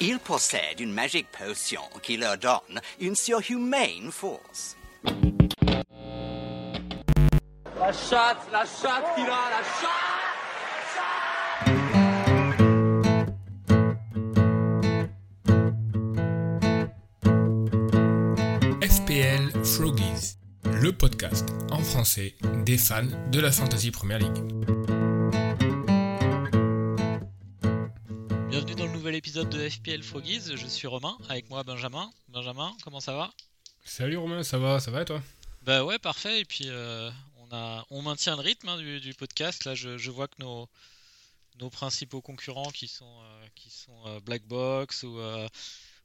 Ils possèdent une magique potion qui leur donne une surhumaine force. La chatte, la chatte, Kira, la chatte FPL Froggies, le podcast en français des fans de la Fantasy Premier League. Épisode de FPL Froggies, je suis Romain, avec moi Benjamin. Benjamin, comment ça va? Salut Romain, ça va, ça va et toi? Bah ouais, parfait, et puis euh, on, a, on maintient le rythme hein, du, du, podcast, là je, je, vois que nos, nos principaux concurrents qui sont, euh, qui sont euh, Black Box ou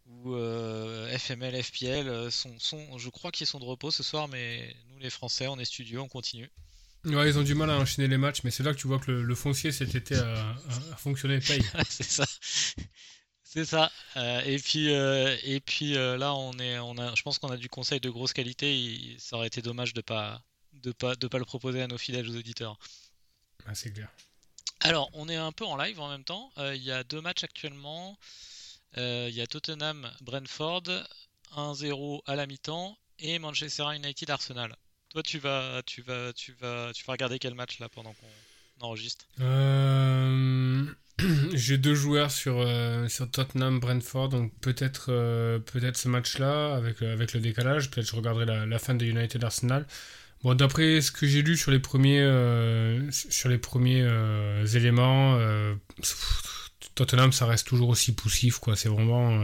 ou euh, FML, FPL euh, sont, sont, je crois qu'ils sont de repos ce soir, mais nous les Français, on est studio, on continue. Ouais, ils ont du mal à enchaîner les matchs, mais c'est là que tu vois que le, le foncier cet été a, fonctionné paye. c'est ça. C'est ça. Euh, et puis, euh, et puis euh, là, on est, on a, je pense qu'on a du conseil de grosse qualité. Il, ça aurait été dommage de pas, de pas, de pas le proposer à nos fidèles auditeurs. Ah, c'est clair. Alors, on est un peu en live en même temps. Il y a deux matchs actuellement. Il y a Tottenham Brentford 1-0 à la mi-temps et Manchester United Arsenal. Toi tu vas tu vas tu vas tu vas regarder quel match là pendant qu'on enregistre? Euh... J'ai deux joueurs sur, euh, sur Tottenham Brentford donc peut-être euh, peut-être ce match là avec avec le décalage peut-être je regarderai la, fin de United Arsenal. Bon, d'après ce que j'ai lu sur les premiers, sur les premiers éléments, Tottenham, ça reste toujours aussi poussif, quoi. C'est vraiment,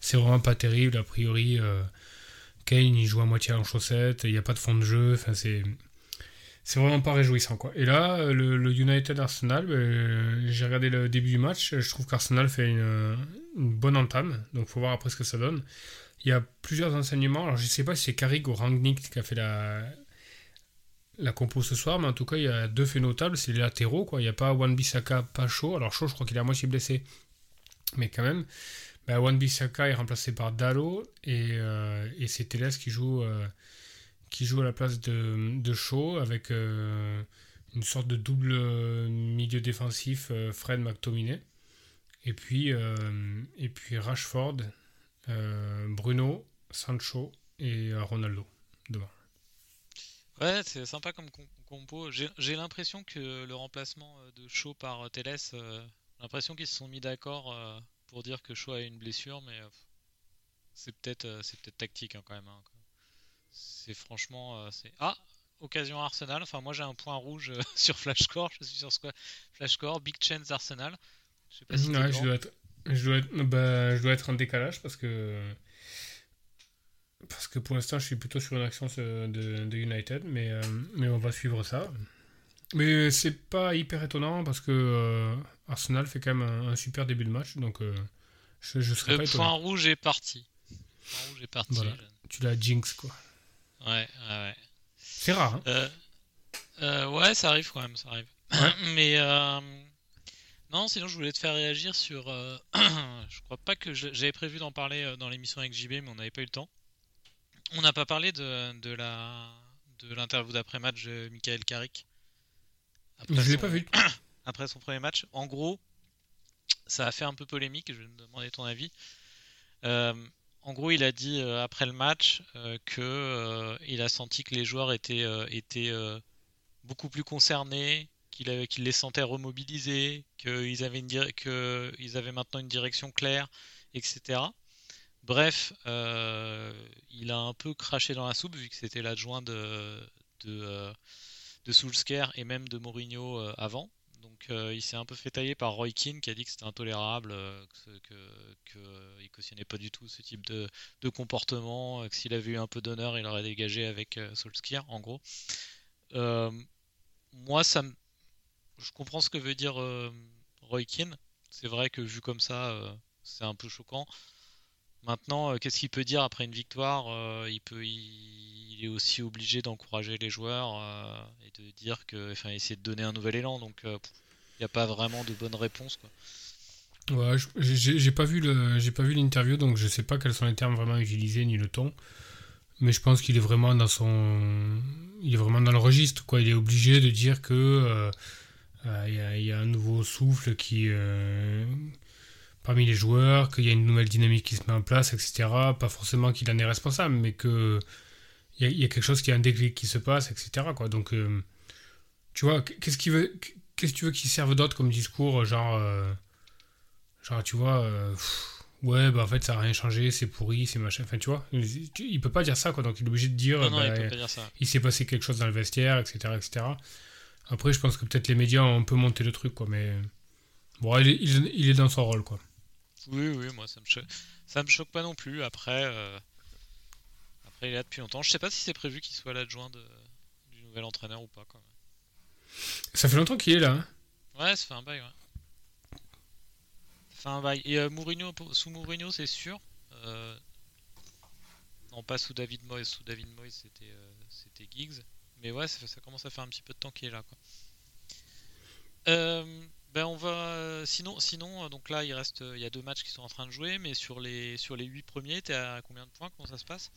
c'est vraiment pas terrible. A priori, Kane, il joue à moitié en chaussettes, il n'y a pas de fond de jeu. Enfin, c'est, c'est vraiment pas réjouissant, quoi. Et là, le, United Arsenal, euh, j'ai regardé le début du match. Je trouve qu'Arsenal fait une, une, bonne entame. Donc, faut voir après ce que ça donne. Il y a plusieurs enseignements. Alors, je sais pas si c'est Carrick ou Rangnick qui a fait la, la compo ce soir, mais en tout cas, il y a deux faits notables, c'est les latéraux, quoi. Il n'y a pas Wan Bissaka, pas chaud. Alors chaud, je crois qu'il est à moitié blessé, mais quand même. Ben, Wan Bissaka est remplacé par Dallo et, euh, et c'est Teles qui joue, euh, qui joue à la place de, de Shaw avec euh, une sorte de double milieu défensif Fred McTominay. Et puis, et puis Rashford, Bruno, Sancho et Ronaldo devant. Ouais, c'est sympa comme compo. J'ai l'impression que le remplacement de Shaw par Teles, l'impression qu'ils se sont mis d'accord pour dire que Shaw a une blessure, mais euh, c'est peut-être c'est peut-être tactique hein, quand même. Hein. C'est franchement c'est ah occasion Arsenal. Enfin moi j'ai un point rouge sur Flashcore. Je suis sur Flashcore. Big chance Arsenal. Je sais pas si ouais, je dois être je dois être bah, je dois être en décalage parce que parce que pour l'instant, je suis plutôt sur une action de, de United, mais, euh, mais on va suivre ça. Mais c'est pas hyper étonnant parce que euh, Arsenal fait quand même un, un, super début de match, donc euh, je, je serais Le pas étonné. point rouge est parti. Le point rouge est parti. Voilà. Tu l'as jinx, quoi. Ouais, ouais, ouais. C'est rare, hein Ouais, ça arrive quand même, ça arrive. Ouais. mais non, sinon je voulais te faire réagir sur. je crois pas que j'avais prévu d'en parler dans l'émission avec JB, mais on n'avait pas eu le temps. On n'a pas parlé de, de la de l'interview d'après-match de Michael Carrick. Après je l'ai pas vu. Après son premier match. En gros, ça a fait un peu polémique, je vais me demander ton avis. Euh, en gros, il a dit euh, après le match euh, que euh, il a senti que les joueurs étaient, étaient beaucoup plus concernés, qu'il qu les sentait remobilisés, qu'ils avaient, qu'ils avaient maintenant une direction claire, etc. Bref, il a un peu craché dans la soupe vu que c'était l'adjoint de, de, de Solskjaer et même de Mourinho avant. Donc euh, il s'est un peu fait tailler par Roy Keane qui a dit que c'était intolérable, qu'il que, que, que cautionnait pas du tout ce type de, comportement, que s'il avait eu un peu d'honneur, il aurait dégagé avec Solskjaer en gros. moi, ça je comprends ce que veut dire Roy Keane. C'est vrai que vu comme ça, c'est un peu choquant. Maintenant, euh, qu'est-ce qu'il peut dire après une victoire euh, il, peut, il, est aussi obligé d'encourager les joueurs euh, et de dire que, enfin, essayer de donner un nouvel élan. Donc, il n'y a pas vraiment de bonne réponse. Quoi. Ouais, j'ai pas vu le, j'ai pas vu l'interview, donc je sais pas quels sont les termes vraiment utilisés ni le ton. Mais je pense qu'il est vraiment dans son, il est vraiment dans le registre, quoi. Il est obligé de dire que il euh, y, a, y, a un nouveau souffle qui parmi les joueurs, qu'il y a une nouvelle dynamique qui se met en place, etc. Pas forcément qu'il en est responsable, mais que il y, a quelque chose qui a un déclic qui se passe, etc. Quoi. Donc, euh, tu vois, qu'est-ce qu'il veut, qu'est-ce que tu veux qu'il serve d'autre comme discours, genre, euh, genre, tu vois, euh, ouais, bah en fait ça a rien changé, c'est pourri, c'est machin. Enfin, tu vois, il, peut pas dire ça, quoi. Donc, il est obligé de dire, non, non, bah, il, peut pas dire ça. il s'est passé quelque chose dans le vestiaire, etc., etc. Après, je pense que peut-être les médias ont un peu monté le truc, quoi, mais bon, il est, il est dans son rôle, quoi. Oui, oui, moi ça me choque, ça me choque pas non plus. Après, après il est là depuis longtemps. Je sais pas si c'est prévu qu'il soit l'adjoint du nouvel entraîneur ou pas. Ça fait longtemps qu'il est là. Hein ouais, ça fait un bail, ouais. Ça fait un bail. Et euh, Mourinho, sous Mourinho, c'est sûr. Euh... Non, pas sous David Moyes. Sous David Moyes, c'était euh, c'était Giggs. Mais ouais, ça, ça, commence à faire un petit peu de temps qu'il est là, quoi. Euh, ben on va. Sinon, sinon, donc là, il reste, il y a deux matchs qui sont en train de jouer, mais sur les sur les huit premiers, t'es à combien de points? Comment ça se passe?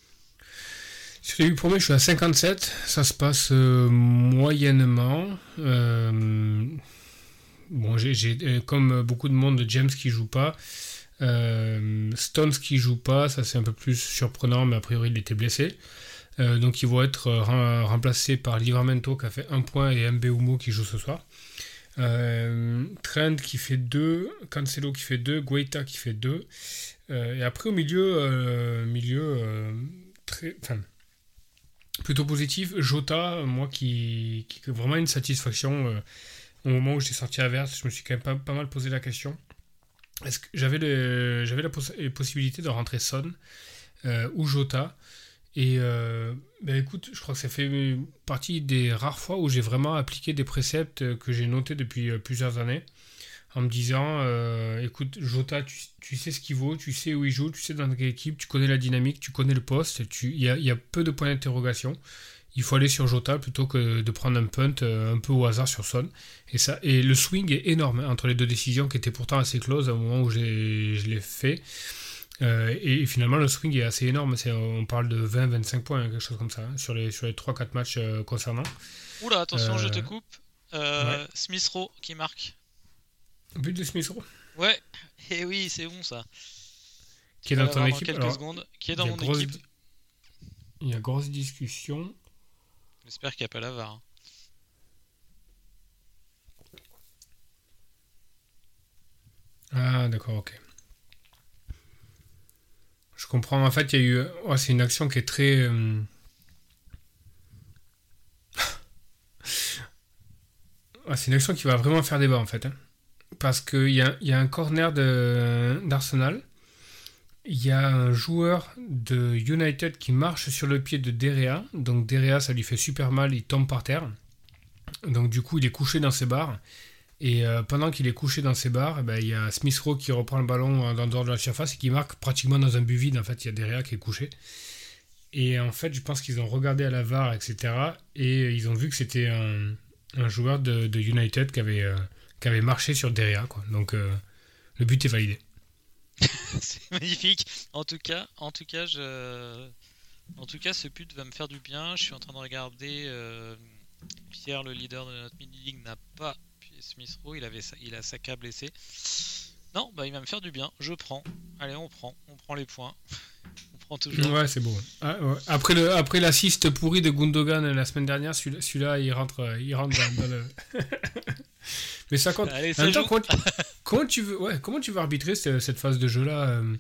Sur les 8 premiers, je suis à 57. Ça se passe euh, moyennement. Euh, bon, j'ai euh, comme beaucoup de monde, James qui joue pas. Stones qui joue pas, ça c'est un peu plus surprenant, mais a priori il était blessé. donc ils vont être remplacés par Livramento qui a fait un point et Mbeumo qui joue ce soir. Trend qui fait 2, Cancelo qui fait 2, Guaita qui fait 2. et après au milieu, milieu plutôt positif. Jota, moi qui, qui vraiment une satisfaction. Euh, au moment où j'étais sorti à Vert, je me suis quand même pas, mal posé la question. Est-ce que j'avais la possibilité de rentrer Son euh, ou Jota? Et euh, ben écoute, je crois que ça fait partie des rares fois où j'ai vraiment appliqué des préceptes que j'ai notés depuis plusieurs années en me disant euh, écoute, Jota, tu, sais ce qu'il vaut, tu sais où il joue, tu sais dans quelle équipe, tu connais la dynamique, tu connais le poste, il y a, peu de points d'interrogation. Il faut aller sur Jota plutôt que de prendre un punt euh, un peu au hasard sur Son. Et, ça, et le swing est énorme hein, entre les deux décisions qui étaient pourtant assez closes au moment où je l'ai fait. Euh, et, finalement, le swing est assez énorme. on parle de 20-25 points, quelque chose comme ça, hein, sur les, sur les 3-4 matchs concernant. Oula, attention, je te coupe. Smith Rowe qui marque. But de Smith Ouais, et oui, c'est bon ça. Qui est dans ton équipe quelques secondes. Qui est dans mon équipe. Il y a grosse discussion. J'espère qu'il n'y a pas la VAR. Hein. Ah, d'accord, ok. Je comprends. En fait, il y a eu. Oh, c'est une action qui est très. Euh, ah, c'est une action qui va vraiment faire débat en fait. Hein parce qu'il y a, un corner d'Arsenal. Il y a un joueur de United qui marche sur le pied de Derea. Donc Derea, ça lui fait super mal, il tombe par terre. Donc du coup, il est couché dans ses barres. Et euh, pendant qu'il est couché dans ses barres, eh ben, il y a Smith Rowe qui reprend le ballon dans le dehors de la surface et qui marque pratiquement dans un but vide. En fait, il y a Derea qui est couché. Et en fait, je pense qu'ils ont regardé à la VAR, etc. Et ils ont vu que c'était un, joueur de, United qui avait... Euh, qui avait marché sur Deria. Quoi. Donc euh, le but est validé. c'est magnifique. En tout cas, en tout cas, je... en tout cas, ce but va me faire du bien. Je suis en train de regarder. Euh, Pierre, le leader de notre mini league, n'a pas Smith Rowe. Il avait, il a Saka blessé. Non, bah il va me faire du bien. Je prends. Allez, on prend. On prend les points. on prend toujours. Ouais, c'est beau. Ah, après le, après l'assist pourri de Gundogan la semaine dernière, celui-là, il rentre, il rentre dans le. Mais ça compte. comment, tu, veux, ouais, comment tu veux arbitrer cette, phase de jeu-là euh,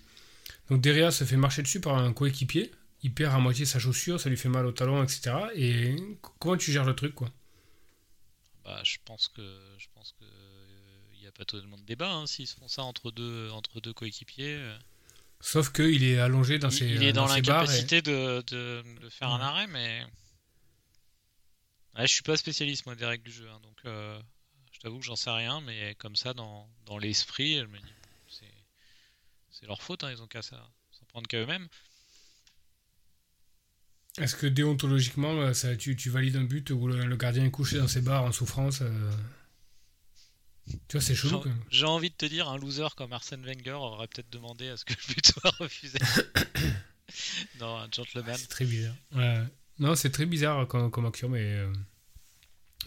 Donc Deria se fait marcher dessus par un coéquipier, il perd à moitié sa chaussure, ça lui fait mal au talon, etc. Et comment tu gères le truc, quoi? Bah, je pense que je pense que il n'y a pas tellement de débat hein, s'ils font ça entre deux entre deux coéquipiers. Euh. Sauf qu'il est allongé dans ses Il est dans, l'incapacité de, de, faire un arrêt, mais ouais, je suis pas spécialiste moi des règles du jeu, hein, donc. Euh, J'avoue que j'en sais rien, mais comme ça, dans, dans l'esprit, je me dis, c'est leur faute, hein, ils ont qu'à s'en prendre qu'à eux-mêmes. Est-ce que déontologiquement, euh, ça, tu, tu, valides un but où le, gardien est couché dans ses barres en souffrance euh, Tu vois, c'est chelou. J'ai envie de te dire, un loser comme Arsène Wenger aurait peut-être demandé à ce que le but soit refusé. non, un gentleman. c'est très bizarre. Non, c'est très bizarre comme, comme action, mais euh,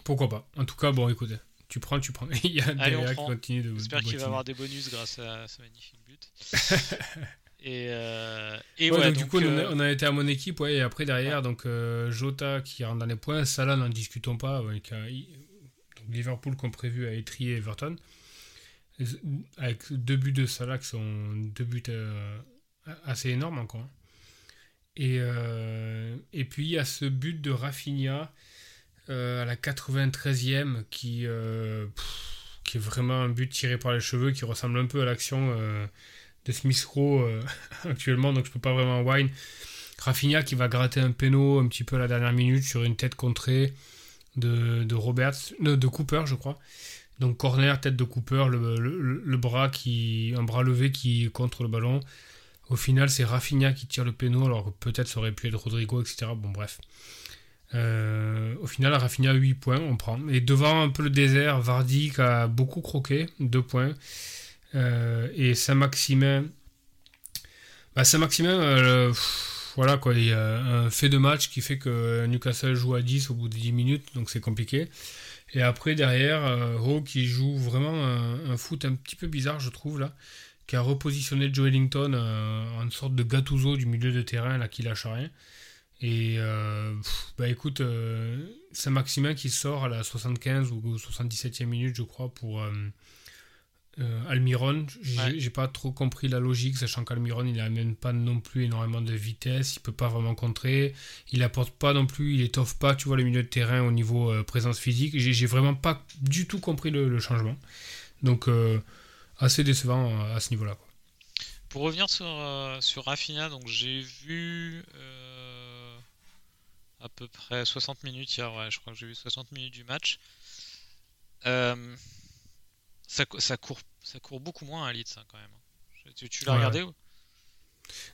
pourquoi pas. En tout cas, bon, écoutez, tu prends, tu prends. Il y a un Allez, on qui de. J'espère qu'il va avoir des bonus grâce à ce magnifique but. et euh, et Ouais, ouais, donc, du coup, on, a, euh, on a été à mon équipe, ouais, et après derrière, donc euh, Jota qui rentre dans les points, Salah, n'en discutons pas, ouais, qui a- il- donc, Liverpool qu'on prévu à étrier Everton, avec deux buts de Salah qui sont deux buts assez énormes encore. hein. Et, et puis il y a ce but de Rafinha euh, à la 93e qui, euh, qui est vraiment un but tiré par les cheveux, qui ressemble un peu à l'action euh, de Smith Rowe actuellement, donc je peux pas vraiment wine. Rafinha qui va gratter un péno un petit peu à la dernière minute sur une tête contrée de, Roberts, de Cooper, je crois. Donc corner, tête de Cooper, le bras qui, un bras levé qui contre le ballon. Au final, c'est Rafinha qui tire le péno, alors que peut-être ça aurait pu être Rodrigo, etc. Bon, bref. Euh, au final, Rafinha 8 points, on prend. Et devant un peu le désert, Vardy qui a beaucoup croqué, 2 points. Euh, et Saint-Maximin. Bah, Saint-Maximin, euh, voilà quoi, il y a un fait de match qui fait que Newcastle joue à 10 au bout de 10 minutes, donc c'est compliqué. Et après, derrière, Ho qui joue vraiment un, foot un petit peu bizarre, je trouve, là, qui a repositionné Joe Ellington en sorte de Gattuso du milieu de terrain, là, qui lâche rien. Et euh, bah écoute, euh, Saint-Maximin qui sort à la 75 ou 77e minute, je crois, pour euh, euh, Almiron. J'ai Ouais. pas trop compris la logique, sachant qu'Almiron, il amène pas non plus énormément de vitesse, il peut pas vraiment contrer, il apporte pas non plus, il étoffe pas, tu vois, le milieu de terrain au niveau euh, présence physique. J'ai vraiment pas du tout compris le, le changement. Donc, assez décevant à ce niveau-là. Pour revenir sur, sur Rafinha, donc j'ai vu à peu près 60 minutes hier, ouais, je crois que j'ai vu 60 minutes du match. Euh, ça, ça, court, ça court beaucoup moins à Leeds hein, quand même. Tu, tu l'as Ouais. regardé ou-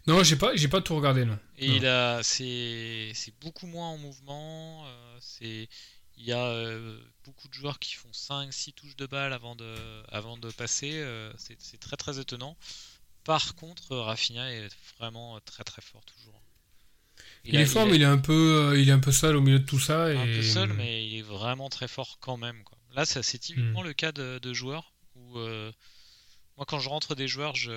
Non, j'ai pas, j'ai pas tout regardé, non. Et Non. il a, c'est, c'est beaucoup moins en mouvement. euh, c'est, il y a euh, beaucoup de joueurs qui font 5-6 touches de balle avant de, avant de passer. c'est, c'est très très étonnant. Par contre, Rafinha est vraiment très très fort toujours. Il, a- est fort, a- mais il est un peu, euh, il est un peu seul au milieu de tout ça. Et... un peu seul, mais il est vraiment très fort quand même. Quoi. Là, ça, c'est typiquement le cas de, de joueurs où euh, moi, quand je rentre des joueurs, je,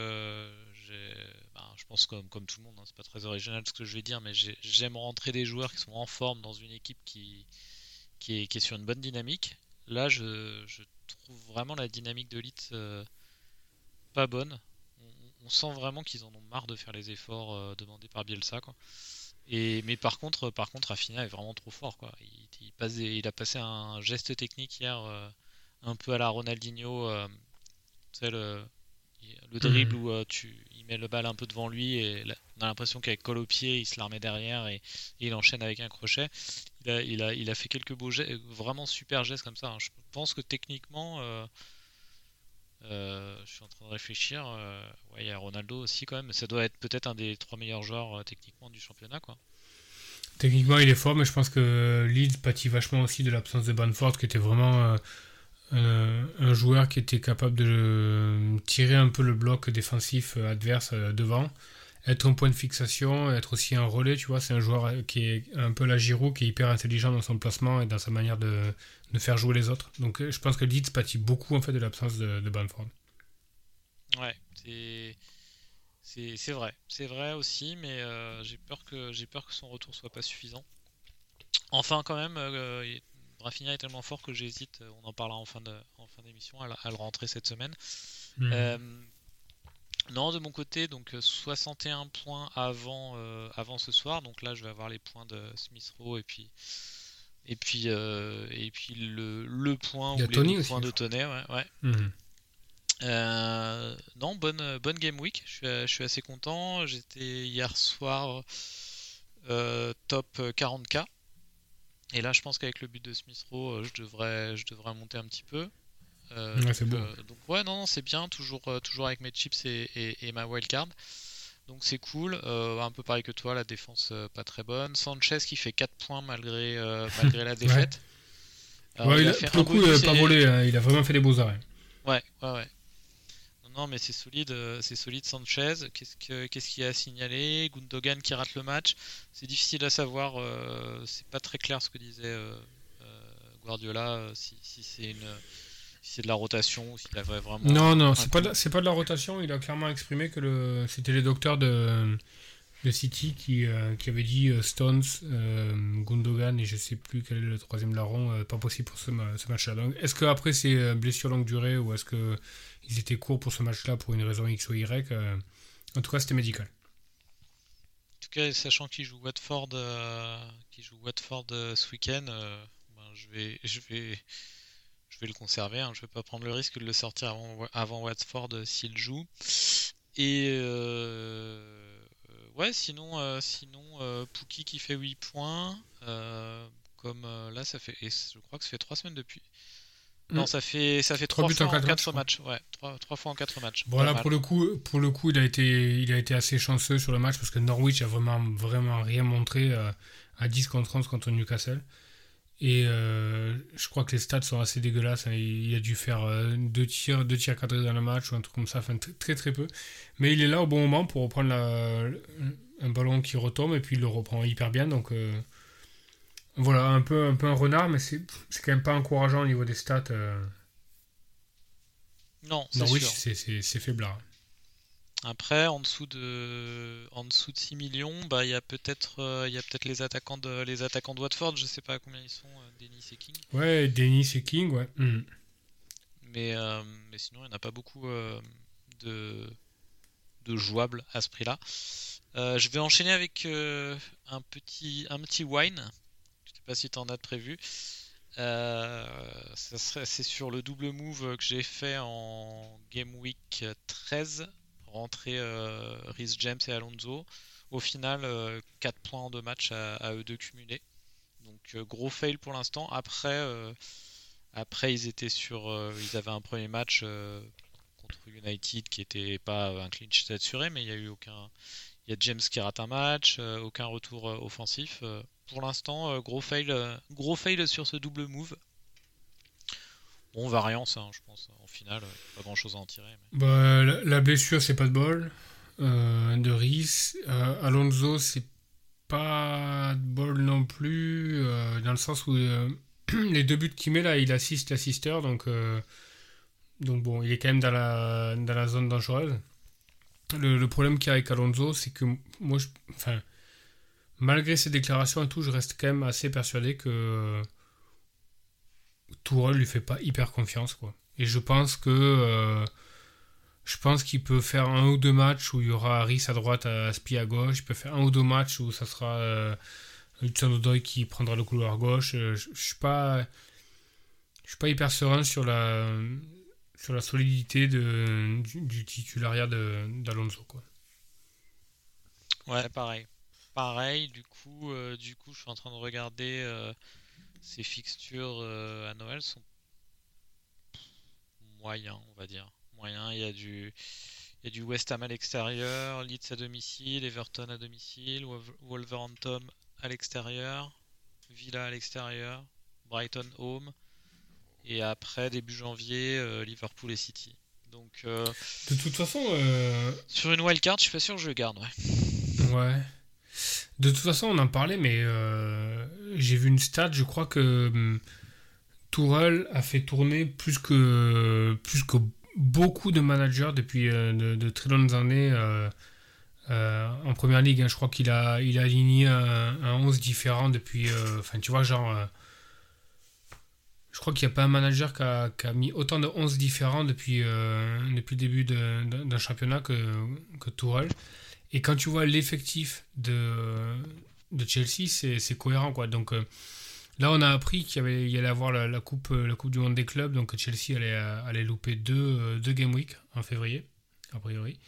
ben, je pense comme, comme tout le monde, hein, c'est pas très original ce que je vais dire, mais j'ai- j'aime rentrer des joueurs qui sont en forme dans une équipe qui, qui, est, qui est sur une bonne dynamique. Là, je, je trouve vraiment la dynamique de Leeds euh, pas bonne. On, on sent vraiment qu'ils en ont marre de faire les efforts euh, demandés par Bielsa. Quoi. Et, mais par contre, par contre, Rafinha est vraiment trop fort. Quoi. Il, il passe des- il a passé un geste technique hier, euh, un peu à la Ronaldinho. euh, le, le dribble où euh, tu, il met le balle un peu devant lui et là, on a l'impression qu'avec colle au pied, il se la remet derrière et, et il enchaîne avec un crochet. Il a, il a, il a fait quelques beaux gestes, vraiment super gestes comme ça. hein. Je pense que techniquement, euh, je suis en train de réfléchir. euh, il y a Ronaldo aussi quand même. Ça doit être peut-être un des trois meilleurs joueurs euh, techniquement du championnat, quoi. Techniquement, il est fort, mais je pense que Leeds pâtit vachement aussi de l'absence de Banford, qui était vraiment un joueur qui était capable de tirer un peu le bloc défensif adverse devant, être un point de fixation, être aussi un relais, tu vois. C'est un joueur euh, qui est un peu la Giroud, qui est hyper intelligent dans son placement et dans sa manière de, de faire jouer les autres. Donc euh, je pense que Leeds pâtit beaucoup en fait de l'absence de, de Banford. Ouais, c'est c'est vrai, c'est vrai aussi, mais euh, j'ai peur que j'ai peur que son retour soit pas suffisant. Enfin, quand même, euh, il- Rafinha est tellement fort que j'hésite. euh, On en parlera en fin de en fin d'émission à, le- à le rentrer cette semaine. Euh, non, de mon côté, donc euh, 61 points avant, euh, avant ce soir. Donc là, je vais avoir les points de Smith Rowe et puis et puis euh, et puis le, le point ou les Tony deux aussi, points de Tonnet, ouais, ouais. Mhm. Euh, non, bonne, bonne game week. Je suis, je suis assez content. J'étais hier soir euh, top 40k. Et là, je pense qu'avec le but de Smith Rowe, euh, je devrais, je devrais monter un petit peu. Euh, Ouais, donc, beau. euh, donc ouais, non, non, c'est bien. Toujours, euh, toujours avec mes chips et, et- et ma wildcard. Donc c'est cool. Un peu pareil que toi, la défense pas très bonne. Sanchez qui fait 4 points malgré, malgré la défaite. Alors, Ouais, il il a fait pour coup, il pas volé, hein, il a vraiment fait des beaux arrêts. Ouais, ouais, ouais. Non, non, mais c'est solide, c'est solide Sanchez. Qu'est-ce que, qu'est-ce qu'il y a à signaler? Gundogan qui rate le match. C'est difficile à savoir. c'est pas très clair ce que disait Guardiola. si, si c'est une, c'est de la rotation ou s'il avait vraiment. Non, non, c'est pas, de, c'est pas de la rotation. Il a clairement exprimé que le, c'était les docteurs de, de City qui, euh, qui avaient dit euh, Stones, euh, Gundogan et je sais plus quel est le troisième larron, pas possible pour ce, ce match-là. Donc, est-ce que après c'est blessure longue durée ou est-ce que ils étaient courts pour ce match-là pour une raison X ou Y En tout cas, c'était médical. En tout cas, sachant qu'il joue Watford, qui joue Watford ce week-end, ben, je vais, je vais je vais le conserver. Hein. Je ne vais pas prendre le risque de le sortir avant, avant Watford euh, s'il joue. Et euh, ouais, sinon, euh, sinon Pookie qui fait 8 points. comme là, ça fait. Et je crois que ça fait 3 semaines depuis. Non, mm. ça fait ça fait 3, fois en 4, matchs. Ouais, 3, fois en 4 matchs. Voilà, pour le coup, pour le coup, il a été il a été assez chanceux sur le match parce que Norwich a vraiment vraiment rien montré à 10 contre 11 contre Newcastle. Et euh, je crois que les stats sont assez dégueulasses. Hein. Il a dû faire euh, deux tirs, deux tirs cadrés dans le match ou un truc comme ça, enfin très très peu. Mais il est là au bon moment pour reprendre un ballon qui retombe et puis il le reprend hyper bien. Donc euh, voilà, un peu, un peu un renard, mais c'est quand même pas encourageant au niveau des stats. Non, c'est sûr. c'est faiblard. Après, en dessous de, en dessous de 6 millions, bah il y a peut-être, euh, il y a peut-être les attaquants de, les attaquants de Watford. Je sais pas combien ils sont, euh, Denis et King. Ouais, Denis et King, ouais. Hmm. Mais, euh, mais sinon, il n'y en a pas beaucoup de, de jouables à ce prix-là. je vais enchaîner avec un petit, un petit wine. Je sais pas si tu en as de prévu. c'est sur le double move que j'ai fait en Game Week 13 rentrer euh, Rhys James et Alonso. Au final, 4 euh, points en 2 matchs à, eux deux cumulés. Donc euh, gros fail pour l'instant. Après, après ils étaient sur, ils avaient un premier match contre United qui était pas un clinch assuré, mais il y a eu aucun, il y a James qui rate un match, aucun retour offensif. pour l'instant, gros fail, gros fail sur ce double move. Bon, variance, hein, je pense. En finale, pas grand chose à en tirer. Bah, la, blessure, c'est pas de bol. Euh, de Riz. Euh, Alonso, c'est pas de bol non plus. Euh, dans le sens où les deux buts qu'il met là, il assiste l'assisteur. Donc, donc bon, il est quand même dans la, dans la zone dangereuse. Le, problème qu'il y a avec Alonso, c'est que moi, je, enfin, malgré ses déclarations et tout, je reste quand même assez persuadé que Tourelle lui fait pas hyper confiance quoi. Et je pense que euh, je pense qu'il peut faire un ou deux matchs où il y aura Harris à droite, Aspi à gauche. Il peut faire un ou deux matchs où ça sera euh, qui prendra le couloir gauche. Euh, je, suis pas je suis pas hyper serein sur la solidité du, titulariat d'Alonso. Ouais, pareil. Pareil, du coup, du coup, je suis en train de regarder ces fixtures euh, à Noël sont moyens, on va dire. Moyens, il y a du, il y a du West Ham à l'extérieur, Leeds à domicile, Everton à domicile, Wolverhampton à l'extérieur, Villa à l'extérieur, Brighton home, et après début janvier, euh, Liverpool et City. Donc, euh, de toute façon, sur une wildcard, je suis pas sûr que je le garde. Ouais. Ouais. De toute façon, on en parlait, mais euh, j'ai vu une stat, je crois que hum, a fait tourner plus que, beaucoup de managers depuis euh, de, très longues années euh, en première ligue. Hein. Je crois qu'il a, aligné un, 11 différent depuis. Enfin, tu vois, genre. je crois qu'il n'y a pas un manager qui a, mis autant de 11 différents depuis, depuis le début d'un championnat que, que Tourelle. Et quand tu vois l'effectif de, de Chelsea, c'est cohérent. Quoi. Donc euh, là, on a appris qu'il y, y allait avoir la, coupe, euh, la Coupe du Monde des clubs. Donc Chelsea allait, euh, allait louper deux, deux Game Week en février, a priori.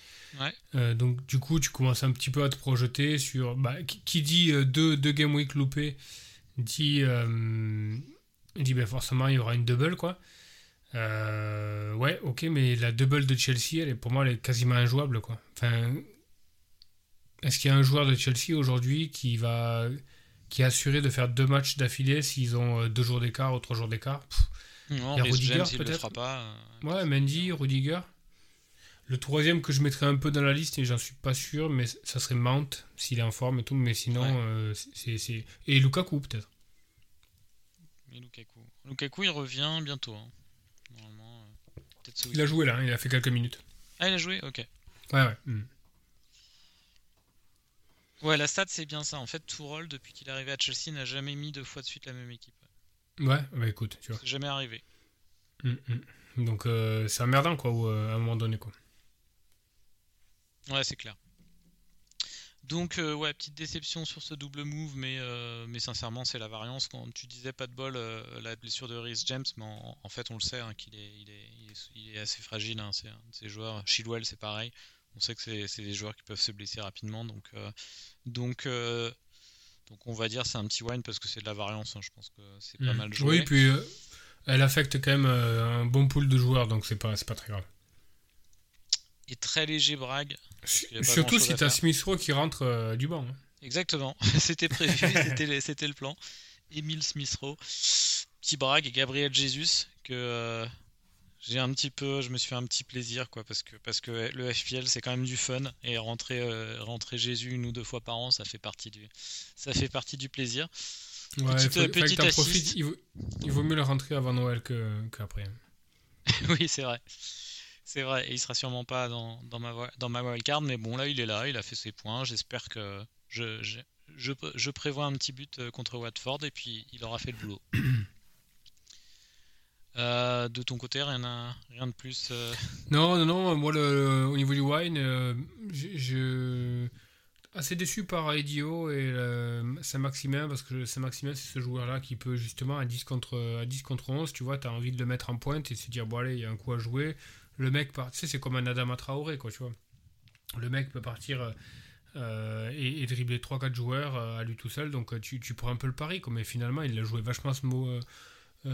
donc du coup, tu commences un petit peu à te projeter sur... Bah, qui, dit deux, deux Game Week loupés dit, dit ben forcément il y aura une double. quoi. ouais, ok, mais la double de Chelsea, elle est, pour moi, elle est quasiment injouable. quoi. Enfin, est-ce qu'il y a un joueur de Chelsea aujourd'hui qui va qui est assuré de faire deux matchs d'affilée s'ils ont euh, deux jours d'écart ou trois jours d'écart? Non, il y a Rudiger peut-être? Euh, ouais, Mendy, Rudiger. Le troisième que je mettrais un peu dans la liste, et j'en suis pas sûr, mais ça serait Mount, s'il est en forme et tout, mais sinon, euh, c'est. Et Lukaku, peut-être. Et Lukaku. Lukaku, il revient bientôt. Hein. Normalement, Il a joué là, hein, il a fait quelques minutes. Ah, il a joué Ok. Ouais, ouais. hmm. Ouais, la stat, c'est bien ça. En fait, Tourol, depuis qu'il est arrivé à Chelsea, n'a jamais mis deux fois de suite la même équipe. Ouais, bah écoute, tu vois. C'est jamais arrivé. Hmm, hmm. Donc euh, c'est emmerdant quoi, euh, à un moment donné quoi. Ouais, c'est clair. Donc, euh, ouais, petite déception sur ce double move, mais, euh, mais sincèrement, c'est la variance. Quand tu disais pas de bol, la blessure de Rhys James, mais en, en fait, on le sait hein, qu'il est, il est, il est, il est assez fragile. hein, c'est un de ces joueurs. Chilwell, c'est pareil. On sait que c'est des joueurs qui peuvent se blesser rapidement. Donc, euh, donc, euh, donc on va dire c'est un petit wine parce que c'est de la variance. hein, je pense que c'est pas Hmm. mal joué. Oui, puis euh, elle affecte quand même euh, un bon pool de joueurs, donc c'est pas, pas très grave. Et très léger pas Surtout si t'as. Smith Rowe qui rentre euh, du banc. hein. Exactement, c'était prévu, c'était le, plan. Emile Smith-Rowe, petit Bragg et Gabriel Jesus que j'ai un petit peu, je me suis fait un petit plaisir quoi parce que parce que le FPL c'est quand même du fun et rentrer euh, rentrer Jésus une ou deux fois par an ça fait partie du ça fait partie du plaisir. Ouais, Petite- faut- petite. Il vaut, il vaut mieux le rentrer avant Noël que- qu'après. oui c'est vrai, c'est vrai et il sera sûrement pas dans, dans ma dans ma wildcard mais bon là il est là, il a fait ses points, j'espère que je, je je, je prévois un petit but euh, contre Watford et puis il aura fait le boulot. Euh, de ton côté, rien, rien de plus. euh, Non, non, non, moi, au niveau du wine, euh, je, assez déçu par Edio et Saint-Maximin, parce que Saint-Maximin, c'est ce joueur-là qui peut justement à 10 contre, à 10 contre 11, tu vois, tu as envie de le mettre en pointe et se dire, bon, allez, il y a un coup à jouer. Le mec, part, tu sais, c'est comme un Adama Traoré, quoi, tu vois. Le mec peut partir euh, et, dribbler 3-4 joueurs à lui tout seul, donc tu, tu prends un peu le pari, mais finalement, il a joué vachement ce mot.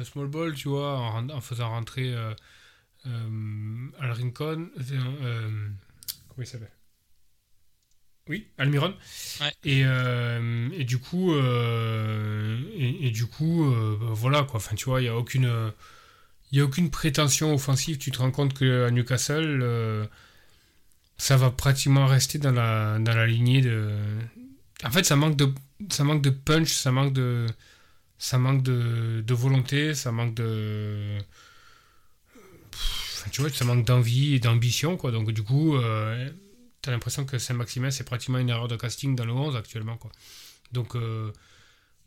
Small ball, tu vois, en, en faisant rentrer euh, euh, Al Rincon, euh, euh, comment il s'appelle? Oui, Almiron. Ouais. Et, euh, et du coup, euh, et, et du coup, euh, voilà quoi. Enfin, tu vois, il y a aucune, il y a aucune prétention offensive. Tu te rends compte que à Newcastle, euh, ça va pratiquement rester dans la, dans la lignée de. En fait, ça manque de, ça manque de punch, ça manque de ça manque de, volonté, ça manque de. Pff, tu vois, ça manque d'envie et d'ambition, quoi. Donc, du coup, euh, t'as l'impression que Saint-Maximin, c'est pratiquement une erreur de casting dans le 11 actuellement, quoi. Donc, euh,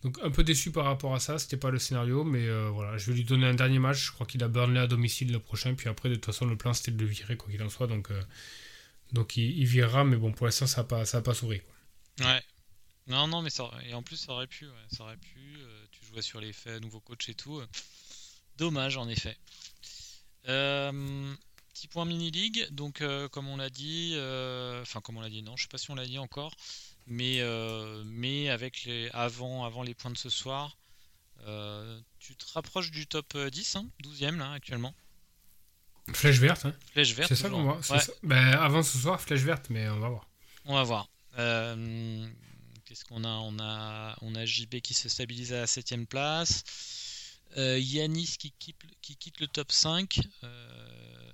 donc un peu déçu par rapport à ça, c'était pas le scénario, mais euh, voilà, je vais lui donner un dernier match. Je crois qu'il a Burnley à domicile le prochain, puis après, de toute façon, le plan c'était de le virer, quoi qu'il en soit. Donc, euh, donc il, il virera, mais bon, pour l'instant, ça n'a pas, ça pas souri. Quoi. Ouais. Non, non, mais ça, et en plus, ça aurait pu. ouais, ça aurait pu. euh, tu jouais sur l'effet nouveau coach et tout. euh. Dommage, en effet. Euh, petit point mini-league. Donc, comme on l'a dit, enfin, comme on l'a dit, non, je sais pas si on l'a dit encore, mais, mais avec les, avant, avant les points de ce soir, tu te rapproches du top euh, 10, hein, 12ème là, actuellement. Flèche verte, hein. Flèche verte. c'est ça qu'on voit. c'est Ouais. ça. Ben, avant ce soir, flèche verte, mais on va voir. On va voir. Euh, Qu'est-ce qu'on a? On a on a JB qui se stabilise à la 7ème place. Euh, Yanis qui quitte, qui quitte le top 5. Euh,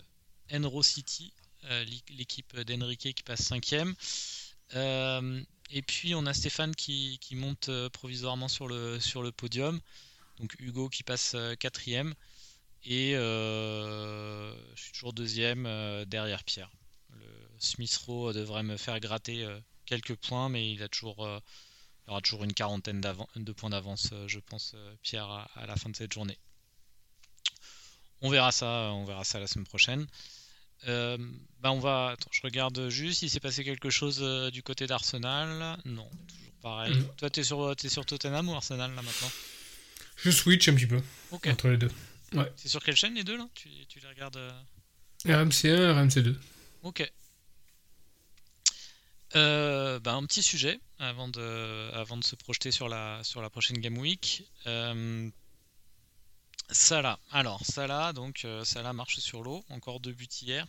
Enro City, euh, l'é- l'équipe d'Enrique qui passe 5ème. Euh, et puis on a Stéphane qui, monte provisoirement sur le, sur le podium. Donc Hugo qui passe 4ème. Et je suis toujours deuxième derrière Pierre. Le Smith Rowe devrait me faire gratter quelques points, mais il a toujours, euh, il aura toujours une quarantaine de points d'avance, euh, je pense, euh, Pierre, à, à la fin de cette journée. On verra ça, on verra ça la semaine prochaine. Euh, bah on va, attends, je regarde juste, il s'est passé quelque chose euh, du côté d'Arsenal. Non, toujours pareil. Mhm. Toi, t'es sur, t'es sur Tottenham ou Arsenal là maintenant? Je switch un petit peu entre les deux. C'est sur quelle chaîne les deux là? Tu, tu les regardes euh, RMC1, RMC2. Ok. Euh, bah, un petit sujet avant de, avant de se projeter sur la, sur la prochaine Game Week. Euh, Salah. Alors, Salah, donc, euh, Salah marche sur l'eau. Encore deux buts hier.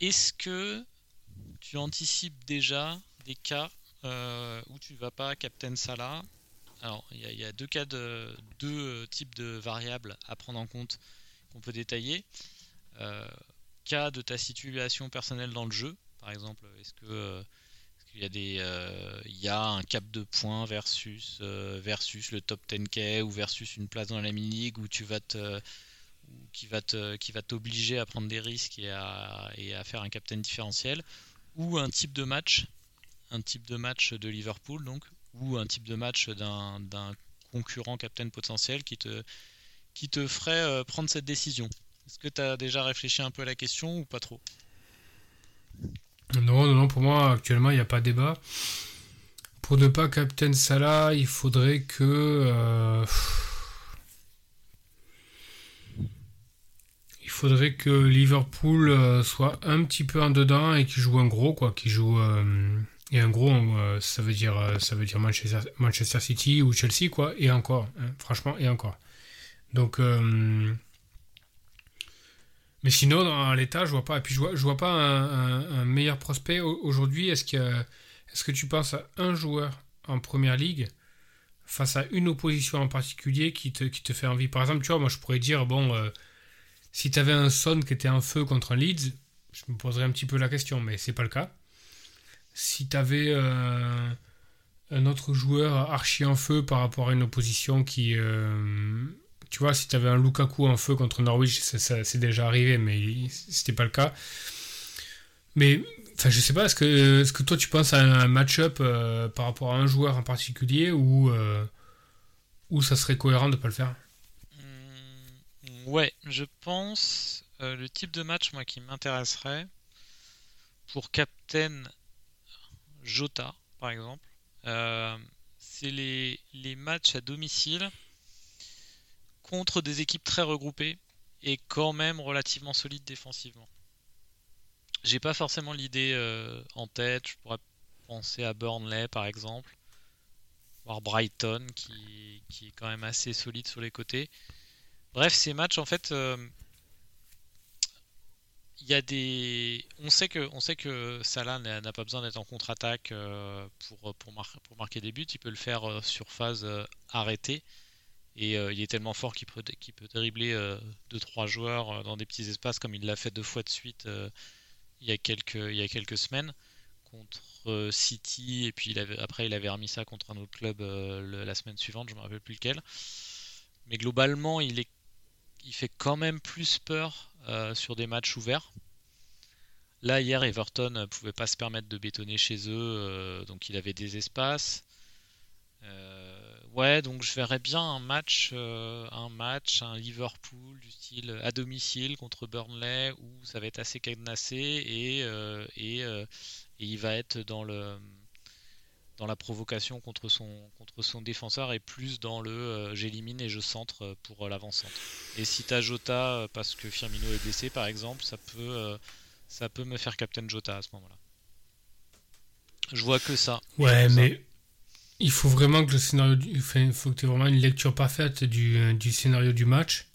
Est-ce que tu anticipes déjà des cas euh, où tu vas pas Captain Salah? Alors, il y, y a deux cas de deux euh, types de variables à prendre en compte qu'on peut détailler. Cas de ta situation personnelle dans le jeu, par exemple, euh, est-ce qu'il y a des euh, il y a un cap de points versus euh, versus le top 10K ou versus une place dans la mini league où tu vas te qui va te, qui va t'obliger à prendre des risques et à, faire un captain différentiel, ou un type de match, un type de match de Liverpool donc, ou un type de match d'un, concurrent captain potentiel qui te, qui te ferait prendre cette décision? Est-ce que tu as déjà réfléchi un peu à la question ou pas trop? Non, non, non, pour moi actuellement il n'y a pas de débat. Pour ne pas captain Salah, il faudrait que euh, il faudrait que Liverpool euh, soit un petit peu en dedans et qu'il joue un gros quoi, joue et un gros ça veut dire ça veut dire Manchester, Manchester, City ou Chelsea quoi et encore hein, franchement et encore. Donc mais sinon, dans l'état, je vois pas. Et puis, je vois, je vois pas un, meilleur prospect aujourd'hui. Est-ce que, est-ce que tu penses à un joueur en première ligue face à une opposition en particulier qui te, qui te fait envie? Par exemple, tu vois, moi, je pourrais dire bon, euh, si tu avais un Son qui était en feu contre un Leeds, je me poserais un petit peu la question, mais c'est pas le cas. Si tu avais euh, un autre joueur archi en feu par rapport à une opposition qui euh, tu vois, si tu avais un Lukaku en feu contre Norwich, ça, c'est déjà arrivé, mais c'était pas le cas. Mais, enfin, je sais pas, est-ce que, est que toi tu penses à un match-up euh, par rapport à un joueur en particulier ou, euh, ça serait cohérent de pas le faire? Mmh, Ouais, je pense euh, le type de match moi qui m'intéresserait pour Captain Jota par exemple, c'est les, les matchs à domicile contre des équipes très regroupées et quand même relativement solides défensivement. J'ai pas forcément l'idée euh, en tête, je pourrais penser à Burnley par exemple, voire Brighton qui, est quand même assez solide sur les côtés. Bref, ces matchs en fait, euh, il y a des, on sait que, on sait que Salah n'a pas besoin d'être en contre-attaque euh, pour, pour, marquer des buts, il peut le faire sur phase arrêtée. Et euh, il est tellement fort qu'il peut, dribbler 2-3 euh, joueurs euh, dans des petits espaces comme il l'a fait deux fois de suite il, y a quelques, il y a quelques semaines contre City. Et puis après, il avait remis ça contre un autre club la semaine suivante, je ne me rappelle plus lequel. Mais globalement, il, est, il fait quand même plus peur sur des matchs ouverts. Là, hier, Everton ne pouvait pas se permettre de bétonner chez eux, donc il avait des espaces. Ouais, donc je verrais bien un match, euh, un match, un Liverpool du style à domicile contre Burnley où ça va être assez cadenassé et, euh, euh, et, il va être dans le dans la provocation contre son contre son défenseur et plus dans le j'élimine et je centre pour l'avant-centre. Et si t'as Jota parce que Firmino est blessé par exemple, ça peut ça peut me faire Captain Jota à ce moment-là. Je vois que ça. Ouais, mais il faut vraiment que le scénario. faut que tu aies vraiment une lecture parfaite du, euh, du scénario du match.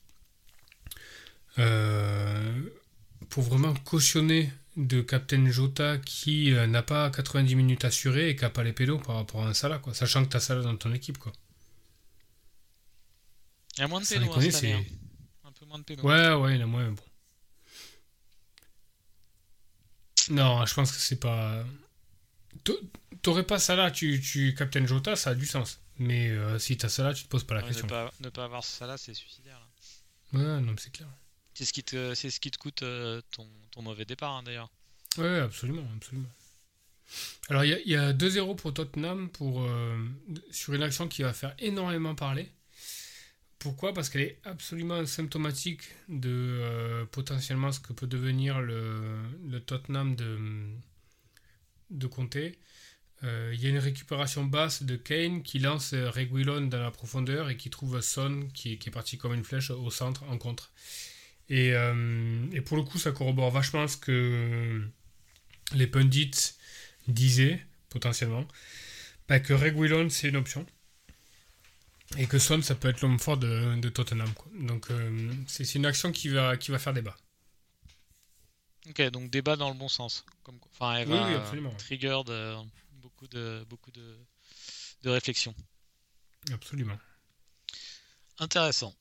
Euh, pour vraiment cautionner de Captain Jota qui euh, n'a pas 90 minutes assurées et qui n'a pas les pédos par rapport à un Salah, quoi. Sachant que tu as Salah dans ton équipe, quoi. Il y a moins de pédos, hein, hein. Un peu moins de pédos. Ouais, ouais, il y a moins, bon. Non, je pense que c'est pas t'aurais pas ça là, tu, tu Captain Jota, ça a du sens. Mais euh, si t'as ça là, tu te poses pas la question. Ne pas, ne pas avoir ça là, c'est suicidaire. Ouais, non, mais c'est clair. C'est ce qui te, c'est ce qui te coûte euh, ton, ton, mauvais départ, hein, d'ailleurs. Ouais, absolument, absolument. Alors, il y a, 2-0 pour Tottenham pour, euh, sur une action qui va faire énormément parler. Pourquoi? Parce qu'elle est absolument symptomatique de potentiellement ce que peut devenir le, le Tottenham de, de Comté. Euh, il y a une récupération basse de Kane qui lance euh, Reguilon dans la profondeur et qui trouve Son qui, est parti comme une flèche au centre en contre. Et, euh, et, pour le coup, ça corrobore vachement ce que les pundits disaient potentiellement. Bah, que Reguilon c'est une option. Et que Son ça peut être l'homme fort de, Tottenham. Donc c'est une action qui va, qui va faire débat. Ok, donc débat dans le bon sens. Comme, enfin, elle va trigger de, beaucoup de beaucoup de, de réflexion. Absolument. Intéressant.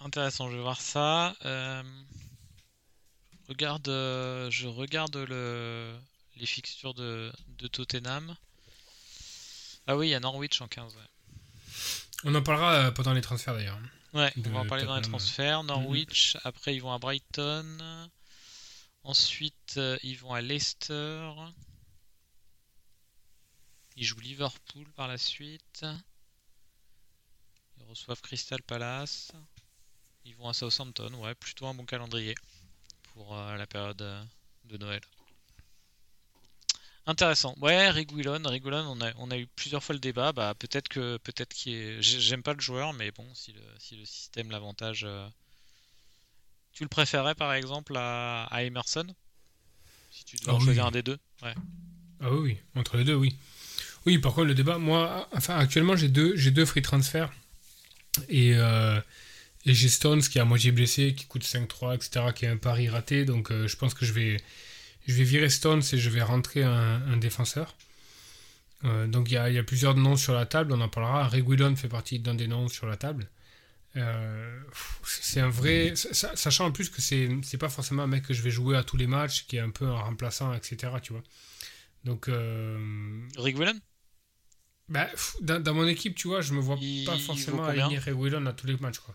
Intéressant, je vais voir ça. Euh, regarde, euh, je regarde le, les fixtures de, de Tottenham. Ah oui, il y a Norwich en 15. On en parlera euh, pendant les transferts d'ailleurs. Ouais, de on va en parler dans les transferts. Norwich, après ils vont à Brighton. Ensuite, euh, ils vont à Leicester. Ils jouent Liverpool par la suite. Ils reçoivent Crystal Palace. Ils vont à Southampton. Ouais, plutôt un bon calendrier pour euh, la période euh, de Noël. Intéressant. Ouais, Reguilon, Reguilon, on a, eu plusieurs fois le débat. Bah, peut-être que peut-être qu'il est. j'ai- J'aime pas le joueur, mais bon, si le, système l'avantage. Tu le préférais par exemple à, à Emerson? Si tu devais Ah en oui. choisir un des deux Ouais. Ah oui, oui, entre les deux, oui. Oui, par contre, le débat, moi, enfin, actuellement, j'ai deux, j'ai deux free transferts. Et, euh, et j'ai Stones qui est à moitié blessé, qui coûte 5-3, etc., qui est un pari raté. Donc, euh, je pense que je vais, je vais virer Stones et je vais rentrer un, un défenseur. Euh, donc, il y a, il y a plusieurs noms sur la table, on en parlera. Reguilon fait partie d'un des noms sur la table. Euh, c'est un vrai. sa- Sachant en plus que c'est pas forcément un mec que je vais jouer à tous les matchs, qui est un peu un remplaçant, etc., tu vois. Donc, euh, Reguilon bah, pff, dans, dans mon équipe, tu vois, je me vois Il- pas forcément aligner Reguilon à tous les matchs. Quoi.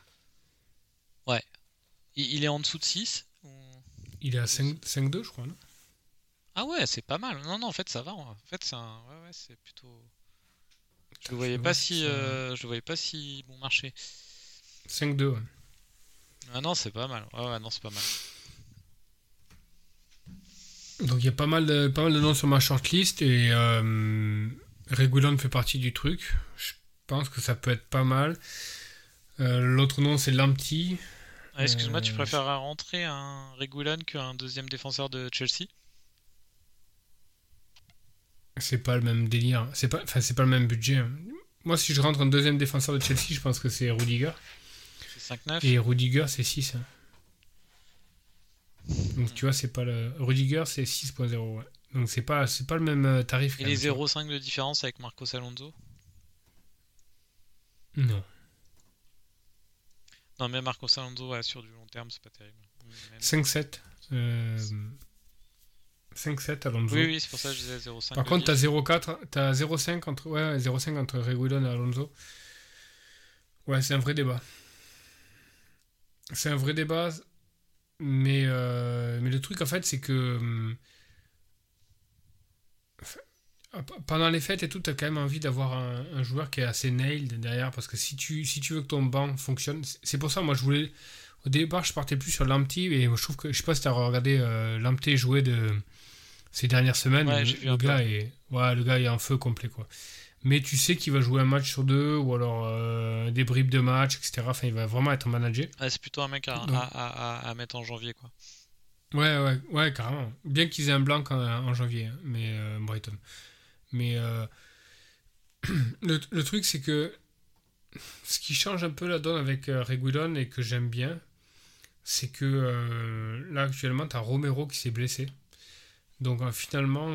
il, il est en dessous de 6 Il est à 5 5-2, je crois. Non? Ah ouais, c'est pas mal. Non, non, en fait, ça va. En fait, c'est un... ouais, ouais, c'est plutôt. Je le voyais pas si, euh, je le voyais pas si bon marché. 5-2, ouais. Ah non, c'est pas mal. Ouais, non, c'est pas mal. Donc il y a pas mal, de, pas mal de noms sur ma shortlist et euh, Reguilon fait partie du truc. Je pense que ça peut être pas mal. Euh, L'autre nom, c'est Lamptey. Ah, Excuse-moi, tu Euh, préfères rentrer un Reguilon qu'un deuxième défenseur de Chelsea? C'est pas le même délire. C'est pas, enfin, c'est pas le même budget. hein. Moi, si je rentre un deuxième défenseur de Chelsea, je pense que c'est Rudiger. C'est 5-9 Et Rudiger, c'est 6. hein. Donc tu vois, c'est pas le. Rudiger, c'est 6.0. Ouais. Donc c'est pas, c'est pas le même euh, tarif. Et les même, tu vois. 0,5 de différence avec Marcos Alonso Non. Non, mais Marcos Alonso, ouais, sur du long terme, c'est pas terrible. Même- 5-7. Euh, 5-7 Alonso. Oui, oui, c'est pour ça que je disais 0,5. Par contre, t'as 0,4, t'as 0,5 entre, ouais, 0,5 entre Reguilon et Alonso. Ouais, c'est un vrai débat. C'est un vrai débat, mais, euh, mais le truc en fait, c'est que hum, enfin, pendant les fêtes et tout, t'as quand même envie d'avoir un, un joueur qui est assez nailed derrière, parce que si tu, si tu veux que ton banc fonctionne, c'est- pour ça, moi je voulais. Au départ, je partais plus sur Lamptey, et je trouve que, je sais pas si t'as regardé euh, Lamptey jouer de ces dernières semaines. Ouais, le, j'ai vu le un peu. gars est, ouais, le gars est en feu complet, quoi. Mais tu sais qu'il va jouer un match sur deux, ou alors euh, des bribes de match, etc. Enfin, il va vraiment être managé. Ah, c'est plutôt un mec à, Donc- à, à- à- à mettre en janvier, quoi. Ouais, ouais, ouais, carrément. Bien qu'ils aient un blanc en, en janvier, hein, mais euh, Brighton. Mais euh, le, le truc, c'est que ce qui change un peu la donne avec Reguilon et que j'aime bien, c'est que là, actuellement, tu as Romero qui s'est blessé. Donc, finalement,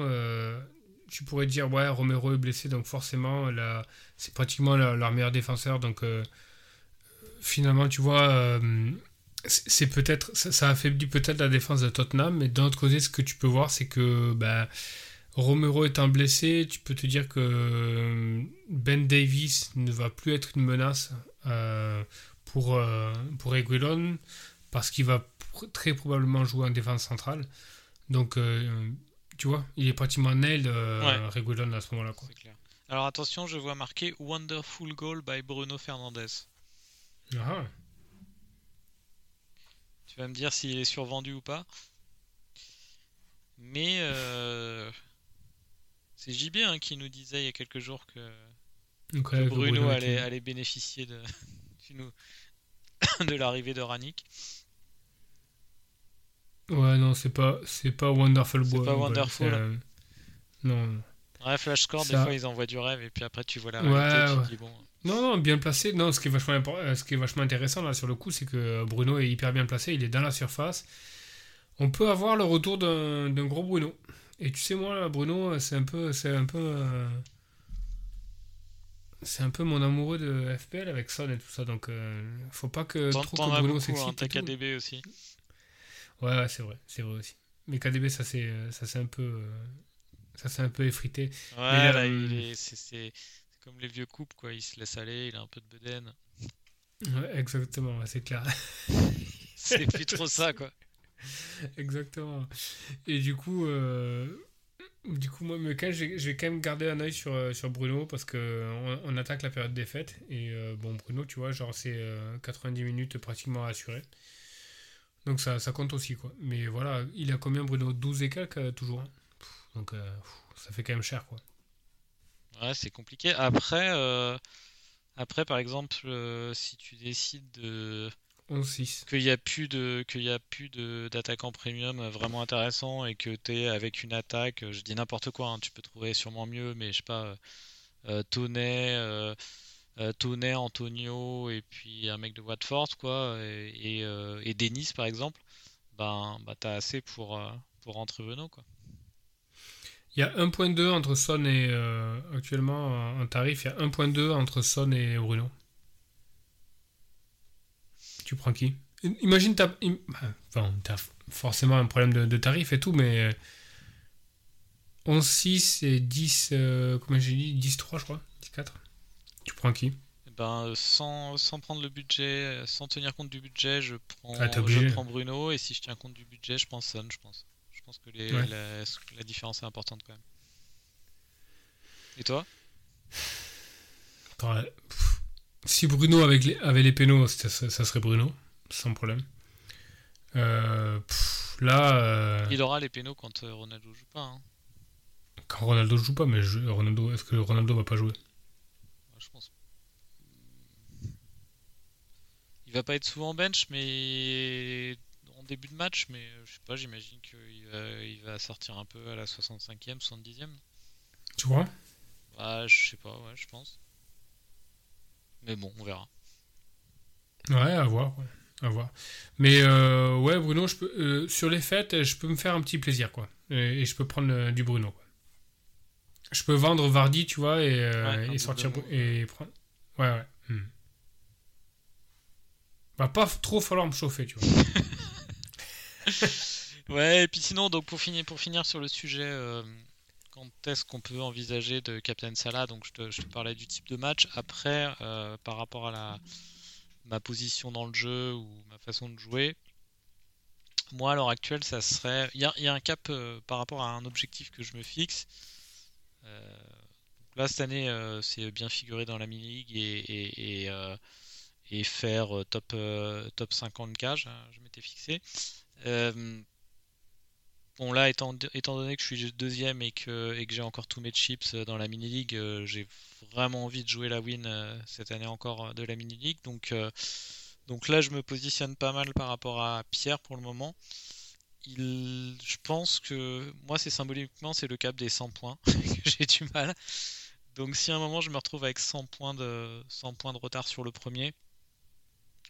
tu pourrais dire, ouais, Romero est blessé, donc forcément, là, c'est pratiquement leur, leur meilleur défenseur. Donc, euh, finalement, tu vois. euh, c'est peut-être ça, ça affaiblit peut-être la défense de Tottenham mais d'un autre côté ce que tu peux voir c'est que bah, Romero étant blessé tu peux te dire que euh, Ben Davis ne va plus être une menace pour pour Reguilon parce qu'il va très probablement jouer en défense centrale donc tu vois il est pratiquement nail euh, Ouais. Reguilon à ce moment là quoi. C'est clair. Alors attention, je vois marqué Wonderful Goal by Bruno Fernandez. Ah, Tu vas me dire s'il est survendu ou pas. Mais euh, c'est JB hein, qui nous disait il y a quelques jours que, donc, Bruno, Bruno allait, bénéficier de, l'arrivée de Rannick. Ouais non c'est pas c'est pas Wonderful C'est Ball, pas Wonderful. c'est, euh, non. Ouais, Flash Score, des fois ils envoient du rêve et puis après tu vois la Ouais, réalité tu ouais. dis bon. Non, non, bien placé. Non, ce qui est vachement, impor- euh, ce qui est vachement intéressant là sur le coup, c'est que Bruno est hyper bien placé. Il est dans la surface. On peut avoir le retour d'un d'un gros Bruno. Et tu sais, moi, là, Bruno, c'est un peu, c'est un peu, euh, c'est un peu mon amoureux de FPL avec Son et tout ça. Donc, euh, faut pas que trop que Bruno hein, s'excite. KDB aussi. Ouais, ouais, c'est vrai, c'est vrai aussi. Mais KDB, ça c'est, euh, ça c'est un peu, euh, ça c'est un peu effrité. Ouais, euh, il est, c'est, comme les vieux couples, quoi. Il se laisse aller, il a un peu de bedaine. Ouais, exactement, c'est clair. C'est plus trop ça, quoi. Exactement. Et du coup, euh, du coup moi, mais quand même, je vais- quand même garder un œil sur, euh, sur Bruno parce que on, on attaque la période des fêtes. Et euh, bon, Bruno, tu vois, genre, c'est euh, 90 minutes pratiquement assurées. Donc ça, ça compte aussi, quoi. Mais voilà, il a combien, Bruno? 12 et quelques, euh, toujours. hein? Pff, Donc euh, pff, ça fait quand même cher, quoi. Ouais, c'est compliqué. Après, euh, après, par exemple, euh, si tu décides de 11-6. qu'il y a plus de qu'il y a plus de d'attaquants premium vraiment intéressants et que tu es avec une attaque, je dis n'importe quoi, hein, tu peux trouver sûrement mieux, mais je sais pas, Toney, euh, Antonio et puis un mec de Watford quoi, et, et, euh, et Denis par exemple, ben bah t'as assez pour euh, pour rentrer Bruno quoi. Il y a 1.2 entre Son et. euh, actuellement, en tarif, il y a 1.2 entre Son et Bruno. Tu prends qui? Imagine, t'as forcément un problème de, tarif et tout, mais. euh, 11-6 et 10. euh, comment j'ai dit? 10-3, je crois 10-4. Tu prends qui? Eh Ben, sans, sans prendre le budget, euh, sans tenir compte du budget, je prends, Ah, je prends Bruno, et si je tiens compte du budget, je prends Son, je pense. Je pense que les- Ouais. la, la différence est importante quand même. Et toi? Attends, Si Bruno avec les, avait les pénaux, ça, serait Bruno, sans problème. Euh, pff, là, euh, Il aura les pénaux quand Ronaldo joue pas. hein. quand Ronaldo joue pas, mais je- Ronaldo, est-ce que Ronaldo va pas jouer? Je pense. Il va pas être souvent bench, mais en début de match, mais je sais pas, j'imagine qu'il va, il va sortir un peu à la 65e, 70e. Tu vois? Ah, je sais pas, ouais, je pense. Mais bon, on verra. Ouais, à voir. ouais, à voir. Mais euh, ouais, Bruno, je peux, euh, sur les fêtes, je peux me faire un petit plaisir, quoi. Et, et je peux prendre euh, du Bruno, quoi. Je peux vendre Vardy, tu vois, et, euh, Ouais, et sortir et prendre. Ouais, ouais. hmm. Va pas trop falloir me chauffer, tu vois. Ouais, et puis sinon, donc pour finir, pour finir sur le sujet, euh, quand est-ce qu'on peut envisager de Captain Salah? Donc je te, je te parlais du type de match. Après, euh, par rapport à la, ma position dans le jeu ou ma façon de jouer, moi à l'heure actuelle, ça serait. Il y a, il y a un cap euh, par rapport à un objectif que je me fixe. Euh, là, cette année, euh, c'est bien figuré dans la mini-league et, euh, faire top, top 50K, je, je m'étais fixé. Bon là, étant, donné que je suis deuxième et que, j'ai encore tous mes chips dans la mini-league, j'ai vraiment envie de jouer la win cette année encore de la mini-league. Donc là, je me positionne pas mal par rapport à Pierre pour le moment. Je pense que moi, c'est symboliquement, c'est le cap des 100 points que j'ai du mal. Donc si à un moment je me retrouve avec 100 points de, 100 points de retard sur le premier,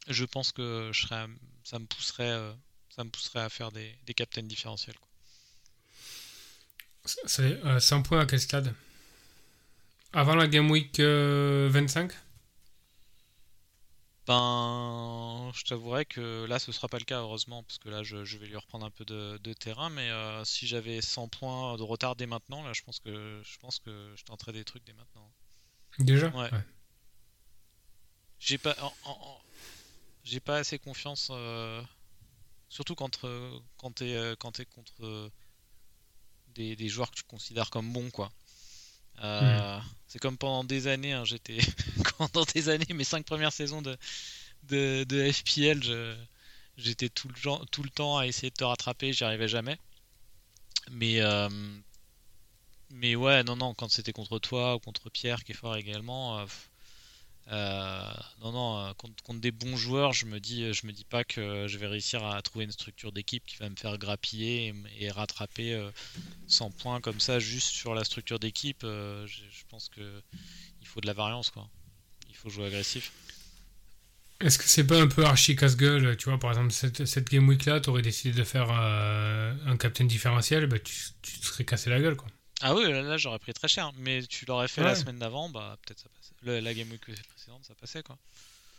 je pense que je serais, ça me pousserait, euh, ça me pousserait à faire des, des captains différentiels. quoi. C'est euh, 100 points à stade Avant la Game Week euh, 25 Ben, je t'avouerais que là, ce sera pas le cas, heureusement, parce que là, je, je vais lui reprendre un peu de, de terrain. Mais euh, si j'avais 100 points de retard dès maintenant, là, je pense que je pense que je tenterais des trucs dès maintenant. Déjà? Ouais. J'ai pas, j'ai pas assez confiance, euh, surtout quand euh, quand t'es quand t'es contre des, des joueurs que tu considères comme bons, quoi. Euh, C'est comme pendant des années, hein, j'étais pendant des années, mes cinq premières saisons de de, de FPL, j'étais tout le tout le temps à essayer de te rattraper, j'y arrivais jamais. Mais euh, mais ouais, non, non, quand c'était contre toi ou contre Pierre qui est fort également, euh, pff, euh, non, non, euh, contre, contre des bons joueurs, je me dis, je me dis pas que je vais réussir à trouver une structure d'équipe qui va me faire grappiller et, rattraper euh, 100 points comme ça juste sur la structure d'équipe. euh, je, pense que il faut de la variance, quoi. Il faut jouer agressif. Est-ce que c'est pas un peu archi casse-gueule Tu vois, par exemple, cette, Game Week-là, t'aurais décidé de faire euh, un captain différentiel, bah, tu, tu serais cassé la gueule, quoi. Ah oui, là, là, j'aurais pris très cher, mais tu l'aurais fait la semaine d'avant, bah peut-être ça passait. Le- la game week précédente, ça passait, quoi.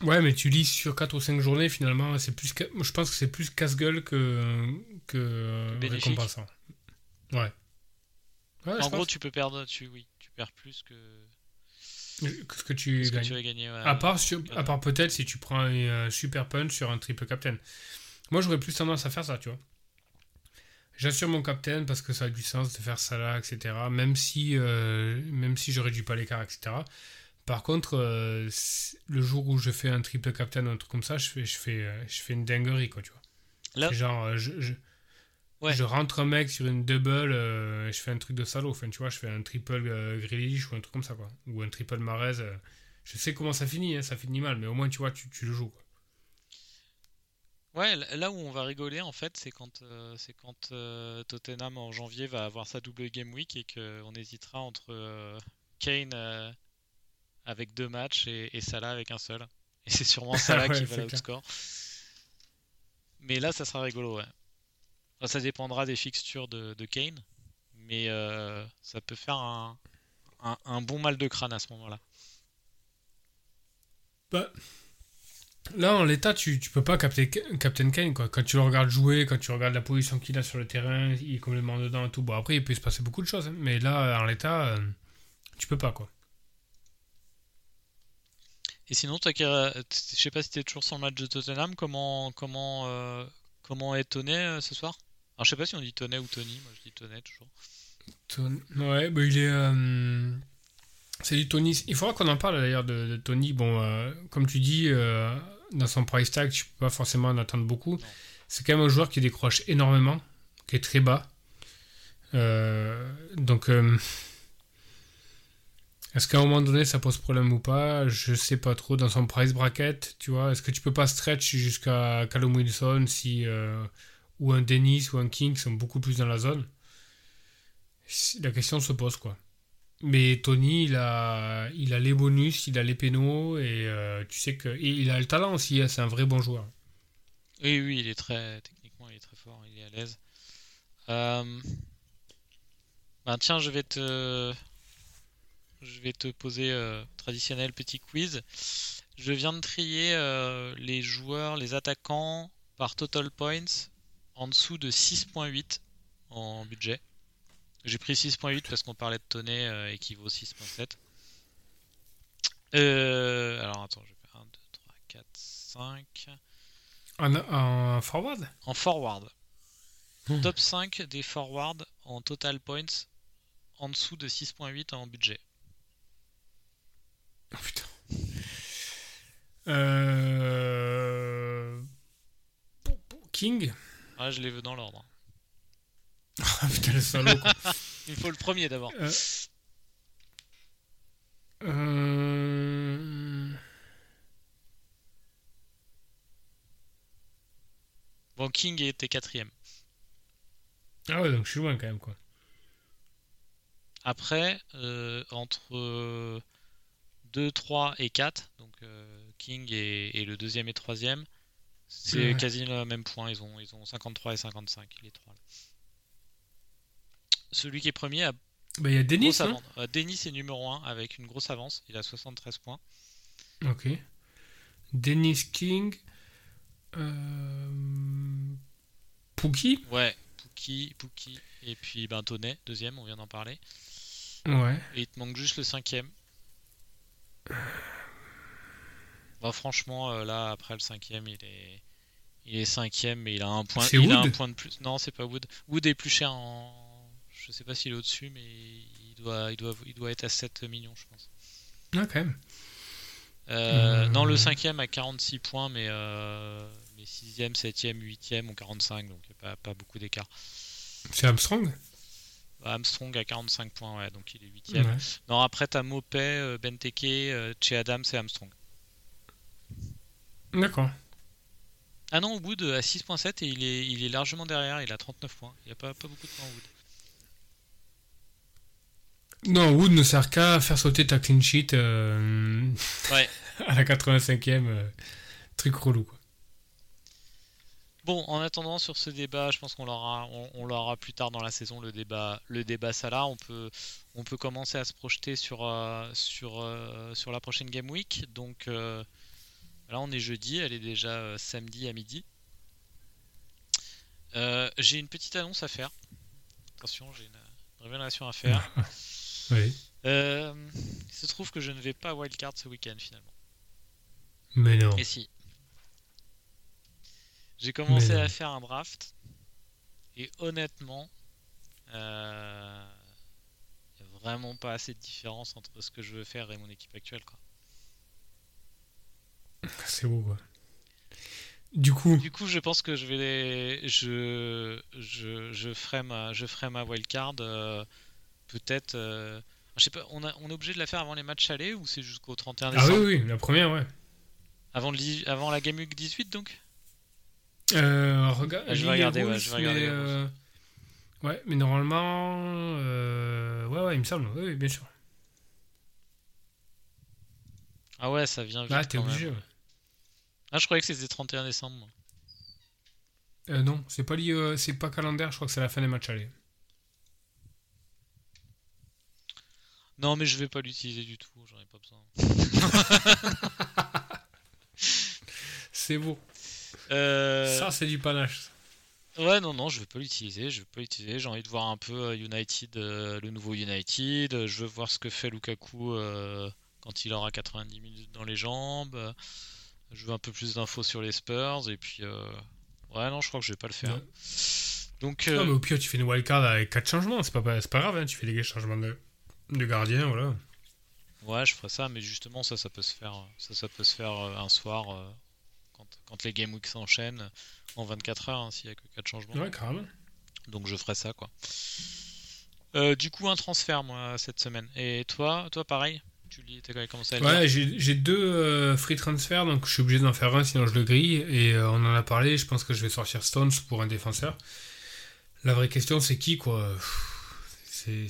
Ouais, mais tu lis sur 4 ou 5 journées, finalement, c'est plus je pense que c'est plus casse-gueule que, que euh, Bénéfique. récompensant. Ouais. En gros, pense. tu peux perdre, tu, oui, tu perds plus que. Ce que tu ce que tu vas gagner. ouais. À part, sur- à part peut-être si tu prends un euh, super punch sur un triple captain. Moi, j'aurais plus tendance à faire ça, tu vois. J'assure mon captain parce que ça a du sens de faire ça là, etc. Même si, euh, même si je réduis pas l'écart, etc. Par contre, euh, le jour où je fais un triple captain ou un truc comme ça, je fais, je fais, euh, je fais une dinguerie, quoi, tu vois. Là- genre, euh, je, je, Ouais. je rentre un mec sur une double, euh, je fais un truc de salaud. Enfin, tu vois, je fais un triple Grealish ou un truc comme ça, quoi. Ou un triple Marez. je sais comment ça finit, hein, ça finit mal, mais au moins, tu vois, tu, tu le joues, quoi. Ouais, là où on va rigoler en fait, c'est quand, euh, c'est quand euh, Tottenham en janvier va avoir sa double game week et qu'on hésitera entre euh, Kane avec deux matchs et, et Salah avec un seul. Et c'est sûrement Salah Ouais, qui va l'outscore. Mais là, ça sera rigolo, ouais. Enfin, ça dépendra des fixtures de, de Kane, mais ça peut faire un, un- un bon mal de crâne à ce moment-là. Bah, là, en l'état, tu, tu peux pas capter Captain Kane, quoi. Quand tu le regardes jouer, quand tu regardes la position qu'il a sur le terrain, il est complètement dedans et tout. Bon, après, il peut se passer beaucoup de choses, hein, mais là, en l'état, euh, tu peux pas, quoi. Et sinon, toi, je sais pas si tu es toujours sur le match de Tottenham, comment comment euh, comment est Toney euh, ce soir? Alors, je sais pas si on dit Toney ou Tony, moi je dis Toney toujours. Ton- Ouais, bah, il est. euh, C'est du Tony. Il faudra qu'on en parle d'ailleurs de, de Tony. Bon, euh, comme tu dis, euh, dans son price tag, tu peux pas forcément en attendre beaucoup. C'est quand même un joueur qui décroche énormément, qui est très bas. Euh, donc, est-ce qu'à un moment donné ça pose problème ou pas? Je sais pas trop. Dans son price bracket, tu vois, est-ce que tu peux pas stretch jusqu'à Callum Wilson si, ou un Dennis ou un King sont beaucoup plus dans la zone? La question se pose quoi. Mais Tony, il a, il a les bonus, il a les pénaux et euh, tu sais que il a le talent aussi. hein, c'est un vrai bon joueur. Oui, oui, il est très techniquement, il est très fort, il est à l'aise. Euh, Ben tiens, je vais te poser euh, traditionnel petit quiz. Je viens de trier les joueurs, les attaquants par total points en dessous de 6.8 en budget. J'ai pris 6.8 parce qu'on parlait de Tonnet euh, et qui vaut 6.7. Euh, alors attends, je vais faire 1, 2, 3, 4, 5. En, en forward? En forward. Hmm. Top 5 des forwards en total points en dessous de 6.8 en budget. Oh putain. Euh... King? Ah, je les veux dans l'ordre. Ah putain, le salaud quoi. Il faut le premier d'abord. Euh, euh, Bon, King était quatrième. Ah ouais, donc je suis loin quand même quoi. Après, euh, entre 2, 3 et 4, donc euh, King et, et le deuxième et troisième, c'est Ouais. quasi le même point. Ils ont, ils ont 53 et 55, les trois. là. Celui qui est premier a Bah il y a Denis, avance. Euh, Denis est numéro 1 avec une grosse avance. Il a 73 points. Ok. Dennis King. Euh... Pookie Ouais, Pookie, Pookie. Et puis ben, Tonnet, deuxième, on vient d'en parler. Ouais. Et il te manque juste le cinquième. Bah, franchement, euh, là, après le cinquième, il est, il est cinquième, mais il a un point, il a un point de plus. Non, c'est pas Wood. Wood est plus cher en. Je sais pas s'il est au-dessus, mais il doit, il doit, il doit être à 7 millions, je pense. Ah quand même. Euh, Euh. Non, le cinquième à 46 points, mais, euh, mais sixième, septième, huitième ont 45, donc il n'y a pas, pas beaucoup d'écart. C'est Armstrong? Bah, Armstrong à 45 points, ouais, donc il est huitième. Ouais. Non, après, t'as Mopé, euh, Benteke, euh, Che Adams et Armstrong. D'accord. Ah non, Wood à 6.7 et il est, il est largement derrière, il a 39 points. Il n'y a pas, pas beaucoup de points, Wood. Non, Wood ne sert qu'à faire sauter ta clean sheet euh, Ouais. à la 85e. euh, truc relou quoi. Bon, en attendant sur ce débat, je pense qu'on l'aura, on, on l'aura plus tard dans la saison, le débat, le débat Salah. On peut, on peut commencer à se projeter sur, euh, sur, sur la prochaine Game Week. Donc là, on est jeudi, elle est déjà samedi à midi. J'ai une petite annonce à faire. Attention, j'ai une révélation à faire. Oui. Euh, il se trouve que je ne vais pas wildcard ce week-end finalement. Mais non. Et si. J'ai commencé à faire un draft. Et honnêtement, euh, il n'y a vraiment pas assez de différence entre ce que je veux faire et mon équipe actuelle. Quoi. C'est beau, quoi. Du coup, Du coup, je pense que je vais les... je, je, je ferai ma, je ferai ma wildcard euh, peut-être. euh, Je sais pas, on, a, on est obligé de la faire avant les matchs allés ou c'est jusqu'au 31 ah décembre oui, oui, la première, ouais. avant, le, avant la Game Week 18 donc? Euh, regarde, Ah, je vais regarder, ouais, je vais regarder mais, euh, Ouais, mais normalement, euh, ouais, ouais, il me semble, oui, oui, bien sûr. Ah ouais, ça vient vite. Ah, t'es obligé. même. ouais. Ah, je croyais que c'était 31 décembre. moi. Euh, non, c'est pas lié, euh, c'est pas calendaire, je crois que c'est la fin des matchs allés. Non, mais je vais pas l'utiliser du tout, j'en ai pas besoin. C'est beau. Euh, Ça, c'est du panache. Ouais, non, non, je veux pas l'utiliser, je veux pas l'utiliser. J'ai envie de voir un peu euh, United, euh, le nouveau United. Je veux voir ce que fait Lukaku euh, quand il aura 90 minutes dans les jambes. Je veux un peu plus d'infos sur les Spurs. Et puis, ouais, non, je crois que je vais pas le faire. Ouais. Donc, Non, mais au pire, tu fais une wildcard avec 4 changements, c'est pas, grave, hein, tu fais des changements de, de gardien, voilà. ouais, je ferai ça, mais justement, ça, ça peut se faire, ça, ça peut se faire euh, un soir euh, quand, quand les game weeks s'enchaînent en 24 heures, hein, s'il y a que 4 changements. Ouais, carrément. Donc je ferai ça quoi. Euh, du coup un transfert moi cette semaine. Et toi, toi pareil Tu lis, t'as commencé à Ouais, j'ai j'ai deux euh, free transferts, donc je suis obligé d'en faire un, sinon je le grille. Et euh, on en a parlé, je pense que je vais sortir Stones pour un défenseur. La vraie question, c'est qui, quoi? C'est.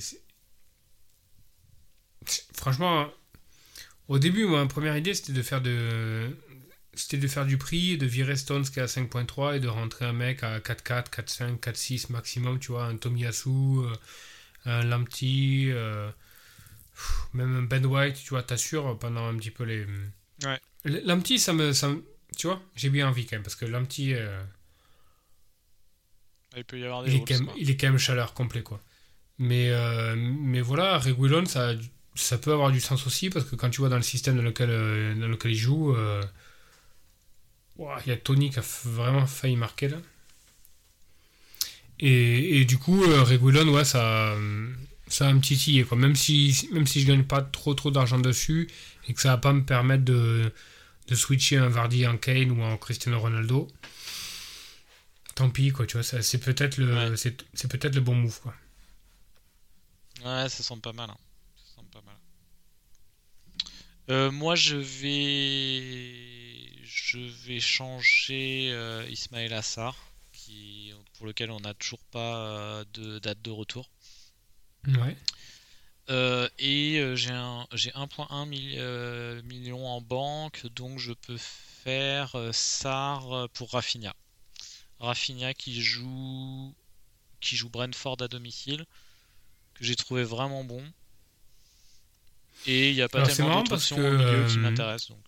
Franchement, au début, ma première idée, c'était de faire de. C'était de faire du prix, de virer Stones qui est à 5.3 et de rentrer un mec à 4.4, 4.5, 4.6 maximum, tu vois, un Tomiyasu, euh, un Lamptey, euh, même un Ben White, tu vois, t'assures pendant un petit peu les. Ouais. Lamptey, ça me, ça me- Tu vois, j'ai bien envie quand même, parce que Lamptey, euh, Il peut y avoir des il, est quand même, il est quand même chaleur complet, quoi. Mais, euh, mais voilà, Reguilon, ça, a du- ça peut avoir du sens aussi, parce que quand tu vois dans le système dans lequel, euh, dans lequel il joue, euh, il y a Tony qui a vraiment failli marquer là. Et, et du coup, euh, Reguilon, ouais, ça, ça a un petit quoi. Même si, même si je gagne pas trop trop d'argent dessus, et que ça va pas me permettre de, de switcher un Vardy en Kane ou en Cristiano Ronaldo. Tant pis, quoi, tu vois, ça- c'est peut-être le, Ouais. c'est, c'est peut-être le bon move, quoi. Ouais, ça semble pas mal. hein. Ça semble pas mal. Euh, moi, je vais, je vais changer euh, Ismaël Assar, qui, pour lequel on n'a toujours pas euh, de date de retour. Ouais. Euh, et j'ai un, j'ai 1.1 mil- euh, million en banque, donc je peux faire Sar pour Rafinha. Rafinha qui joue, qui joue Brentford à domicile, que j'ai trouvé vraiment bon. Et il n'y a pas Alors, c'est tellement marrant d'autres parce que, au milieu qui euh, m'intéressent. Donc.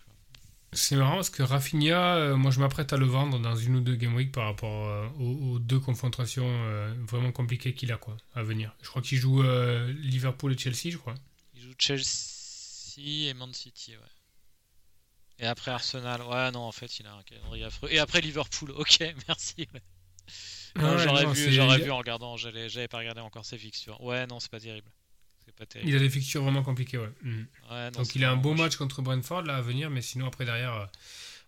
C'est marrant parce que Rafinha, euh, moi je m'apprête à le vendre dans une ou deux Game Week par rapport euh, aux, aux deux confrontations euh, vraiment compliquées qu'il a quoi, à venir. Je crois qu'il joue Liverpool et Chelsea, je crois. Il joue Chelsea et Man City, ouais. Et après Arsenal, ouais, non, en fait, il a un calendrier affreux. Et après Liverpool, ok, merci. ouais. J'aurais vu, j'aurais vu en regardant, j'avais pas regardé encore ses fixtures. Ouais, non, c'est pas terrible. C'est pas terrible. Il a des fixtures vraiment compliquées, ouais. Ouais, non, Donc il a un beau match contre Brentford là à venir, mais sinon après derrière. euh,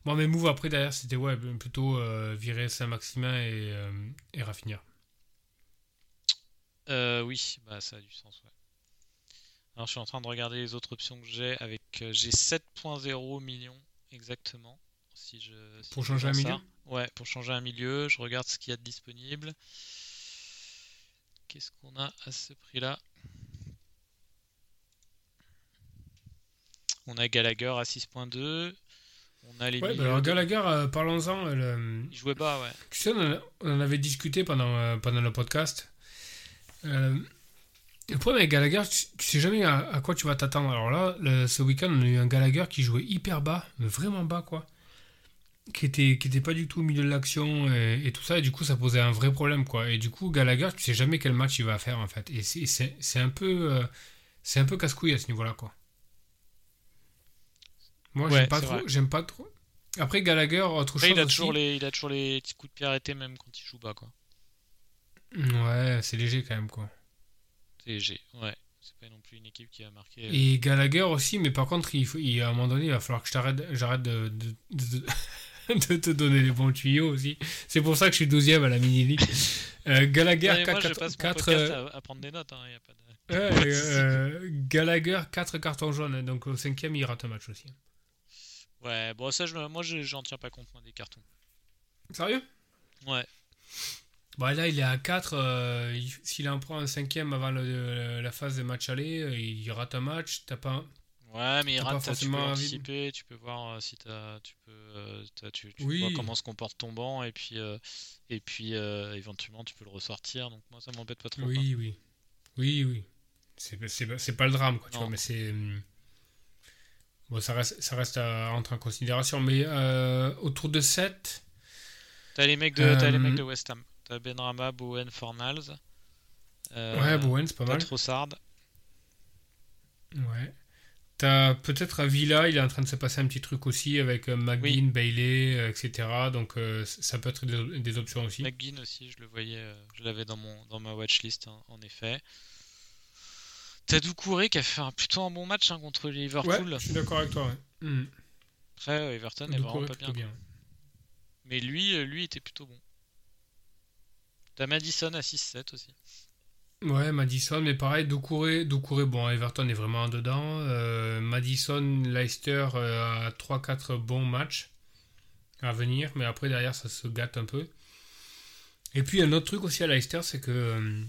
Moi mes moves après derrière c'était ouais, plutôt euh, virer Saint-Maximin et, euh, et Rafinha. Euh, oui, bah ça a du sens, ouais. Alors je suis en train de regarder les autres options que j'ai avec j'ai 7.0 millions exactement. Si je, si Pour je changer un milieu? Ça. Ouais, pour changer un milieu, je regarde ce qu'il y a de disponible. Qu'est-ce qu'on a à ce prix-là? On a Gallagher à 6.2. On a les Ouais, bah alors de- Gallagher, euh, parlons-en. euh, Il jouait bas, ouais. Tu sais, on en, a- on en avait discuté pendant, euh, pendant le podcast. Euh, le problème avec Gallagher, tu, tu sais jamais à, à quoi tu vas t'attendre. Alors là, le- ce week-end, on a eu un Gallagher qui jouait hyper bas, mais vraiment bas, quoi. Qui était, qui était pas du tout au milieu de l'action et, et tout ça, et du coup, ça posait un vrai problème, quoi. Et du coup, Gallagher, tu sais jamais quel match il va faire, en fait. Et c'est- un peu, c'est un peu casse-couille à ce niveau-là, quoi. Moi, Ouais, j'aime pas trop. J'aime pas trop. Après, Gallagher, autre Après, chose il a, aussi. toujours les, il a toujours les petits coups de pied arrêtés même quand il joue bas, quoi. Ouais, c'est léger quand même, quoi. C'est léger, ouais. C'est pas non plus une équipe qui a marqué. euh, Et Gallagher aussi, mais par contre, il faut, il, à un moment donné, il va falloir que je t'arrête, j'arrête de, de, de- de te donner les bons tuyaux aussi. C'est pour ça que je suis 12ème à la mini-league. Euh, Gallagher, non, mais moi, 4, je passe mon 4, podcast à, à prendre des notes, hein, y a pas de... Ouais, euh, Gallagher, 4 cartons jaunes, hein, donc au cinquième, il rate un match aussi. Ouais, bon, ça, je, moi, je- j'en tiens pas compte, moi, des cartons. Sérieux? Ouais. Bon, là, il est à 4. S'il en prend un cinquième avant le- la phase de match aller, euh, il rate un match. T'as pas. Ouais, mais il rate, t'as- tu peux forcément anticiper, tu peux voir euh, si t'as, tu peux, euh, tu, tu Oui. vois comment se comporte ton banc, et puis, euh, et puis euh, éventuellement, tu peux le ressortir, donc moi, ça m'embête pas trop. Oui, oui. Oui, oui. C'est pas- le drame, quoi, tu vois, mais c'est. Bon, ça reste, ça reste à entrer en considération. Mais euh, autour de 7. T'as les mecs de, t'as les Euh, mecs de West Ham. T'as Benrama, Bowen, Fornals. Euh, ouais, Bowen, c'est pas t'as mal. Trossard. Ouais. T'as peut-être à Villa, il est en train de se passer un petit truc aussi avec euh, McGinn, Bailey, euh, etc. Donc euh, ça peut être des, des options aussi. McGinn aussi, je le voyais, euh, je l'avais dans, mon, dans ma watchlist, hein, en effet. T'as Doucouré qui a fait un, plutôt un bon match hein, contre Ouais, Liverpool. je suis d'accord avec toi. ouais. Hmm. Après, euh, Everton est vraiment pas bien. bien. Mais lui, euh, lui était plutôt bon. T'as Madison à 6-7 aussi. Ouais, Madison, mais pareil, Doucouré, Doucouré, bon, Everton est vraiment en dedans. Euh, Madison, Leicester euh, a 3-4 bons matchs à venir, mais après, derrière, ça se gâte un peu. Et puis, un autre truc aussi à Leicester, c'est que euh,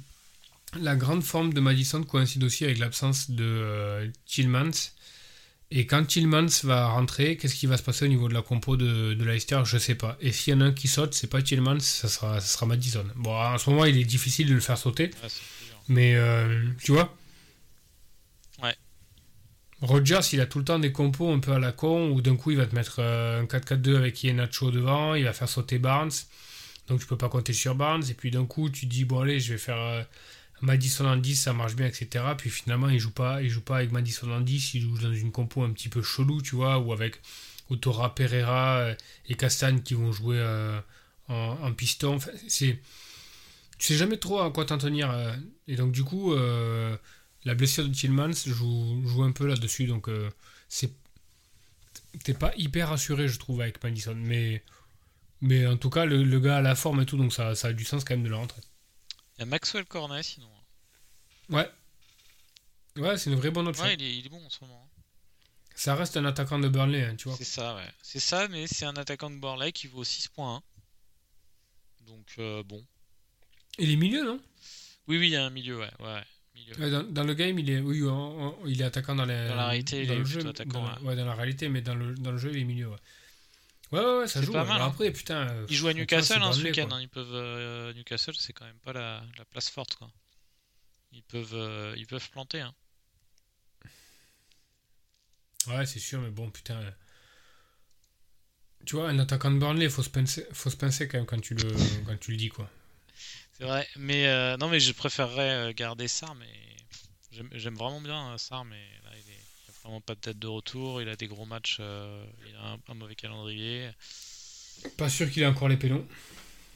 la grande forme de Madison coïncide aussi avec l'absence de euh, Tillmans. Et quand Tillmans va rentrer, qu'est-ce qui va se passer au niveau de la compo de, de Leicester? Je sais pas. Et s'il y en a un qui saute, c'est pas Tillmans, ça sera, ça sera Madison. Bon, en ce moment, il est difficile de le faire sauter. Ouais. Mais euh, tu vois? Ouais. Rogers, il a tout le temps des compos un peu à la con où d'un coup il va te mettre euh, un 4-4-2 avec Iheanacho devant, il va faire sauter Barnes. Donc tu peux pas compter sur Barnes. Et puis d'un coup tu dis bon allez je vais faire euh, Madison 10, ça marche bien, etc. Puis finalement il joue pas, il joue pas avec Madison 10, il joue dans une compo un petit peu chelou, tu vois, ou avec Autora Pereira euh, et Castagne qui vont jouer euh, en, piston. Enfin, c'est tu sais jamais trop à quoi t'en tenir. euh, et donc, du coup, la blessure de Tillmans joue, joue un peu là-dessus. Donc, c'est. T'es pas hyper rassuré, je trouve, avec Madison. Mais, mais en tout cas, le, le gars a la forme et tout, donc ça, ça a du sens quand même de le rentrer. Il y a Maxwell Cornet sinon. Ouais. Ouais, c'est une vraie bonne option. Ouais, il est, il est bon en ce moment. hein. Ça reste un attaquant de Burnley, hein, tu vois. C'est ça, ouais. C'est ça, mais c'est un attaquant de Borley qui vaut 6.1. Donc, euh, bon. Il est milieu, non? Oui, oui, il y a un milieu, ouais. ouais milieu. Ouais, dans, dans le game, il est, oui, il est attaquant dans, les, Dans la réalité, il est le jeu, attaquant, dans ouais, dans la réalité, mais dans le, dans le jeu, il est milieu. Ouais, ouais, ouais, ouais, ça joue. pas ouais. mal, hein. Après, putain. euh, Ils jouent à Newcastle hein, ce week-end. hein. Ils peuvent, euh, Newcastle, c'est quand même pas la, la place forte. Quoi. Ils, peuvent, euh, ils peuvent planter. Hein. Ouais, c'est sûr, mais bon, putain. Tu vois, un attaquant de Burnley, faut se pincer, faut se pincer quand même quand tu le, quand tu le dis, quoi. C'est vrai. Mais euh, non, mais je préférerais garder Sar. Mais j'aime vraiment bien Sar. Mais là, il, est, il a vraiment pas de tête de retour. Il a des gros matchs. euh, il a un, un mauvais calendrier. Pas sûr qu'il ait encore les pénons,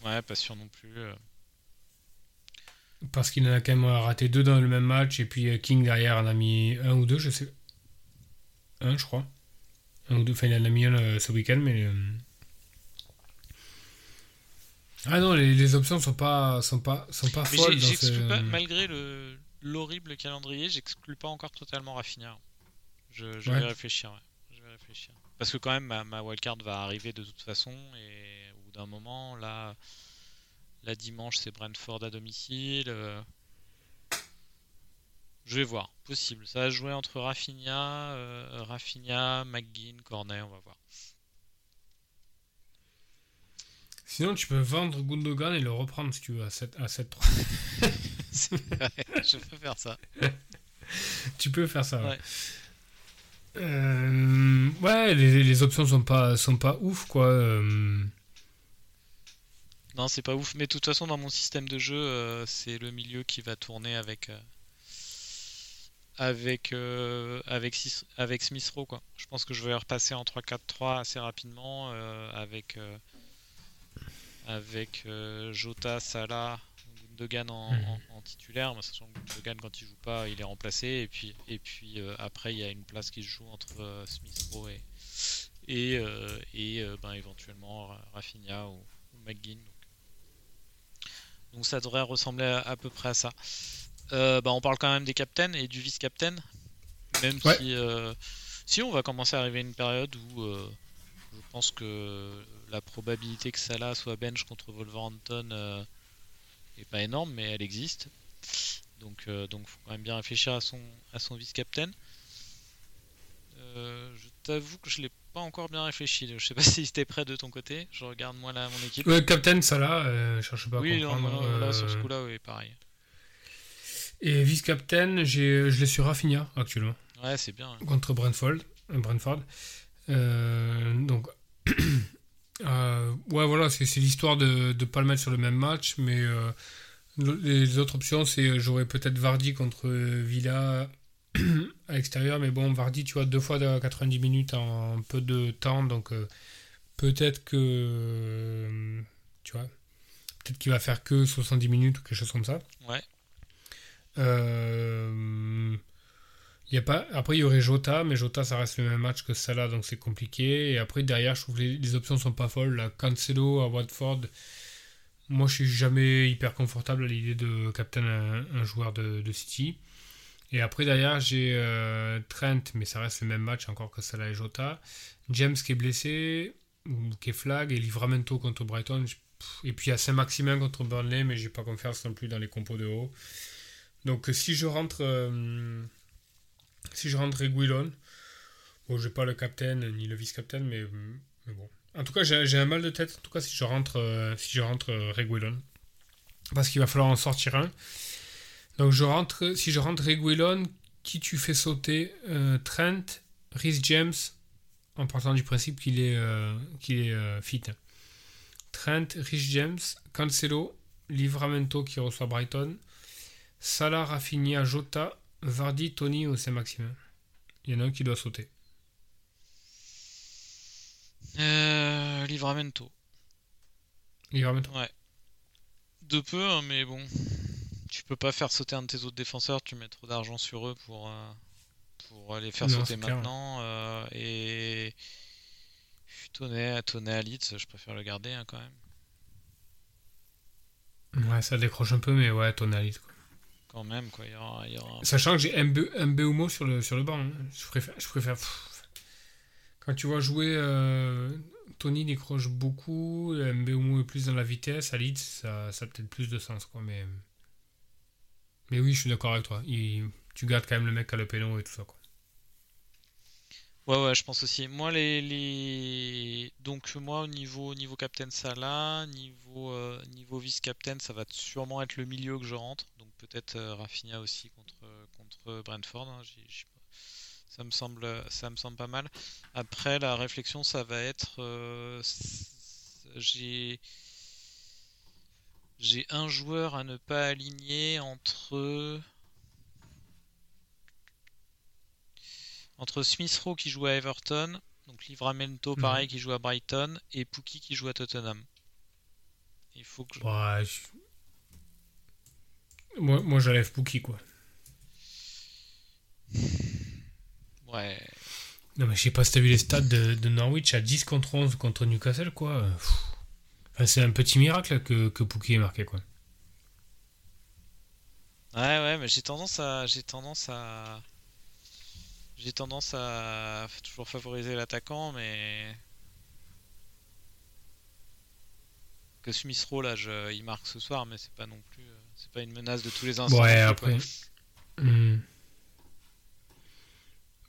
Ouais, pas sûr non plus. euh. parce qu'il en a quand même raté deux dans le même match, et puis euh, King derrière en a mis un ou deux, je sais. Un, je crois. Un ou deux, enfin, il en a mis un euh, ce week-end, mais. euh, Ah non, les, les options sont pas, sont pas, sont pas Mais folles. dans ce- pas, malgré le l'horrible calendrier, j'exclus pas encore totalement Rafinha. Je, je Ouais. vais réfléchir. ouais. Je vais réfléchir. Parce que quand même, ma, ma wildcard va arriver de toute façon, et au bout d'un moment, là, là dimanche, c'est Brentford à domicile. euh, Je vais voir, possible. Ça va jouer entre Rafinha, euh, Rafinha, McGinn, Cornet, on va voir. Sinon, tu peux vendre Gundogan et le reprendre si tu veux à 7 à 7 je peux faire ça. Tu peux faire ça. Ouais, Ouais. Euh, ouais, les, les options sont pas, sont pas ouf, quoi. euh. Non, c'est pas ouf, mais de toute façon, dans mon système de jeu, euh, c'est le milieu qui va tourner avec, avec, avec, avec. Quoi. Je pense que je vais repasser en 3-4-3 assez rapidement avec, avec Jota, Salah, Gundogan en, Mhm. en- en titulaire. Mais sachant que Gundogan, quand il joue pas, il est remplacé. Et puis, et puis euh, après, il y a une place qui se joue entre euh, Smith Rowe et, et, euh, et ben, éventuellement Ra- Rafinha ou, ou McGinn. Donc, donc ça devrait ressembler à, à peu près à ça. Bah, on parle quand même des captains et du vice-captain. Même Ouais. si, si on va commencer à arriver à une période où je pense que la probabilité que Salah soit bench contre Wolverhampton est pas énorme, mais elle existe. Donc, euh, donc faut quand même bien réfléchir à son, à son vice-captain. Euh, je t'avoue que je l'ai pas encore bien réfléchi. Je sais pas si c'était prêt de ton côté. Je regarde moi là mon équipe. Ouais, Captain, ça là, euh, je cherche pas à oui, non, comprendre. non, là sur ce euh, coup-là, oui, pareil. Et vice-captain, j'ai- je l'ai sur Rafinha actuellement, Ouais, c'est bien. contre Brentford. Brentford. Donc, euh, ouais, voilà, c'est l'histoire de ne pas le mettre sur le même match, mais euh, le- les autres options, c'est euh, j'aurais peut-être Vardy contre Villa à l'extérieur, mais bon, Vardy, tu vois, deux fois de 90 minutes en peu de temps, donc euh, peut-être que, tu vois, peut-être qu'il va faire que 70 minutes ou quelque chose comme ça. Ouais. Euh, y a pas... Après, il y aurait Jota, mais Jota, ça reste le même match que Salah, donc c'est compliqué. Et après, derrière, je trouve que les, options sont pas folles. Cancelo à Watford, moi, je suis jamais hyper confortable à l'idée de captain un, joueur de, City. Et après, derrière, j'ai euh, Trent, mais ça reste le même match encore que Salah et Jota. James qui est blessé, ou qui est flag, et Livramento contre Brighton. Et puis il y a Saint-Maximin contre Burnley, mais j'ai pas confiance non plus dans les compos de haut. Donc si je rentre euh, si je rentre Reguilon, bon j'ai pas le captain ni le vice-captain, mais, mais bon. En tout cas j'ai un mal de tête en tout cas si je rentre euh, si je rentre euh, Reguilon. Parce qu'il va falloir en sortir un. Donc je rentre si je rentre Reguilon, qui tu fais sauter euh, Trent, Rhys James, en partant du principe qu'il est, euh, qu'il est fit. Trent, Rhys James, Cancelo, Livramento qui reçoit Brighton, Salah, Rafinha, Jota, Vardy, Tony ou Saint-Maximin. Il y en a un qui doit sauter. Euh, Livramento. Livramento? Ouais. De peu, hein, mais bon. Tu peux pas faire sauter un de tes autres défenseurs, tu mets trop d'argent sur eux pour, euh, pour les faire Non, sauter maintenant. euh, et. Tonnet, Tonnet à Leeds, je préfère le garder hein, quand même. Ouais, ça décroche un peu, mais ouais, Tony Alice, quoi. Quand même, quoi. Il y aura, il y aura- Sachant que j'ai Mbeumo sur le, sur le banc. hein. Je préfère. Je préfère pff. Quand tu vois jouer, euh, Tony décroche beaucoup, Mbeumo est plus dans la vitesse, à Leeds, ça, ça a peut-être plus de sens. Quoi, mais, mais oui, je suis d'accord avec toi. Il- tu gardes quand même le mec à le pénon et tout ça. Quoi. Ouais, ouais, je pense aussi. Moi, les, les... Donc, moi, au niveau, au niveau Captain Salah, niveau, euh, niveau Vice-Captain, ça va sûrement être le milieu que je rentre. Peut-être euh, Rafinha aussi contre, contre Brentford. hein. Ça me semble, ça me semble pas mal. Après, la réflexion, ça va être... euh, J'ai... J'ai un joueur à ne pas aligner entre... entre Smith Rowe qui joue à Everton, donc Livramento Mhm. pareil qui joue à Brighton, et Pookie qui joue à Tottenham. Il faut que je... Ouais, je- Moi, moi j'enlève Pookie, quoi. Ouais. Non, mais je sais pas si t'as vu les stats de, de Norwich à 10 contre 11 contre Newcastle, quoi. Enfin, c'est un petit miracle que, que Pookie ait marqué, quoi. Ouais, ouais, mais j'ai tendance à... J'ai tendance à... J'ai tendance à toujours favoriser l'attaquant, mais... Que Smith Rowe, là, je- il marque ce soir, mais c'est pas non plus... C'est pas une menace de tous les instants. Ouais, après.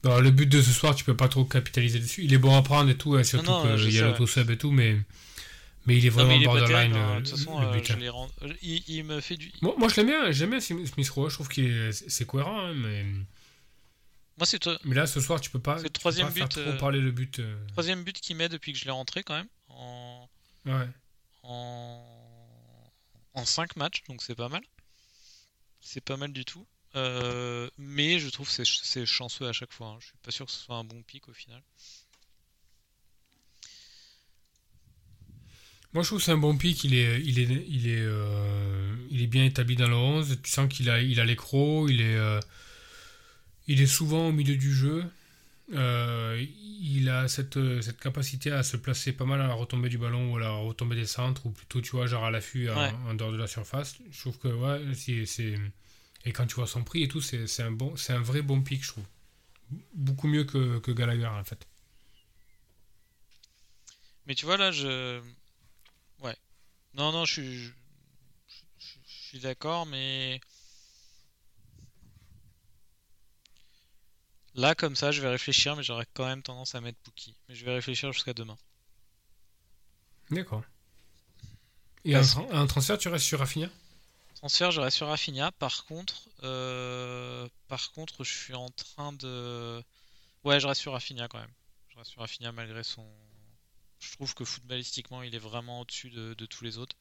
Bon, le but de ce soir, tu peux pas trop capitaliser dessus. Il est bon à prendre et tout, hein, surtout qu'il y a l'auto-sub et tout, mais, mais il est vraiment il est borderline. terrible, hein. euh, De toute façon, le euh, je l'ai rend- il, il me fait du... Moi, moi, je l'aime bien, j'aime bien Smith Rowe, je trouve qu'il est, c'est cohérent, hein, mais, Moi, c'est toi. mais là, ce soir, tu peux pas, C'est peux troisième faire but, trop euh, parler le but. Troisième but qu'il met depuis que je l'ai rentré quand même. En... Ouais. en, en 5 matchs, donc c'est pas mal. C'est pas mal du tout. Euh, mais je trouve que c'est- chanceux à chaque fois. hein. Je suis pas sûr que ce soit un bon pic au final. Moi, je trouve que c'est un bon pic. Il est, il est, euh, bien établi dans le 11. Tu sens qu'il a, il. Il euh, il est souvent au milieu du jeu. Euh, il a cette, euh, cette capacité à se placer pas mal à la retombée du ballon ou à la retombée des centres, ou plutôt, tu vois, genre à l'affût en, Ouais. en dehors de la surface. Je trouve que, ouais, c'est. Et quand tu vois son prix et tout, c'est c'est un, bon, c'est un vrai bon pic, je trouve. Beaucoup mieux que, que Gallagher, en fait. Mais tu vois là, je. Ouais. Non, non, je suis. Je, je- je suis d'accord, mais. Là, comme ça, je vais réfléchir, mais j'aurais quand même tendance à mettre Pookie. Mais je vais réfléchir jusqu'à demain. D'accord. Et un, tran- un transfert, tu restes sur Rafinha? Transfert, je reste sur Rafinha. Par contre, euh, par contre, je suis en train de. Ouais, je reste sur Rafinha quand même. Je reste sur Rafinha malgré son. Je trouve que footballistiquement, il est vraiment au-dessus de, de tous les autres.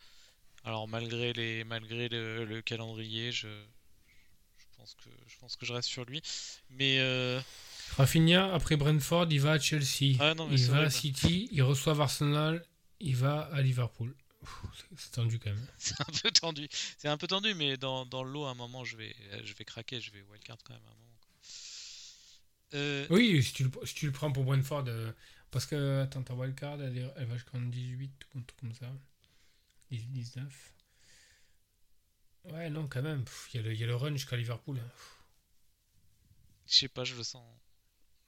Alors malgré les, malgré le, le calendrier, je pense que, je pense que je reste sur lui. Mais euh, Rafinha, après Brentford, il va à Chelsea. Ah non, il va à horrible. City, il reçoit Arsenal, il va à Liverpool. C'est- tendu quand même. c'est un peu tendu. C'est un peu tendu, mais dans, dans le lot, à un moment, je vais, je vais craquer. Je vais wildcard quand même à un moment. quoi. Euh, Oui, si tu le, si tu le prends pour Brentford, euh, parce que, attends, ta wildcard, elle, elle va jusqu'en 18, ou un truc comme ça. 18, 19. Ouais, non, quand même. Il y, a le- il y a le run jusqu'à Liverpool. hein. Je sais pas, je le sens,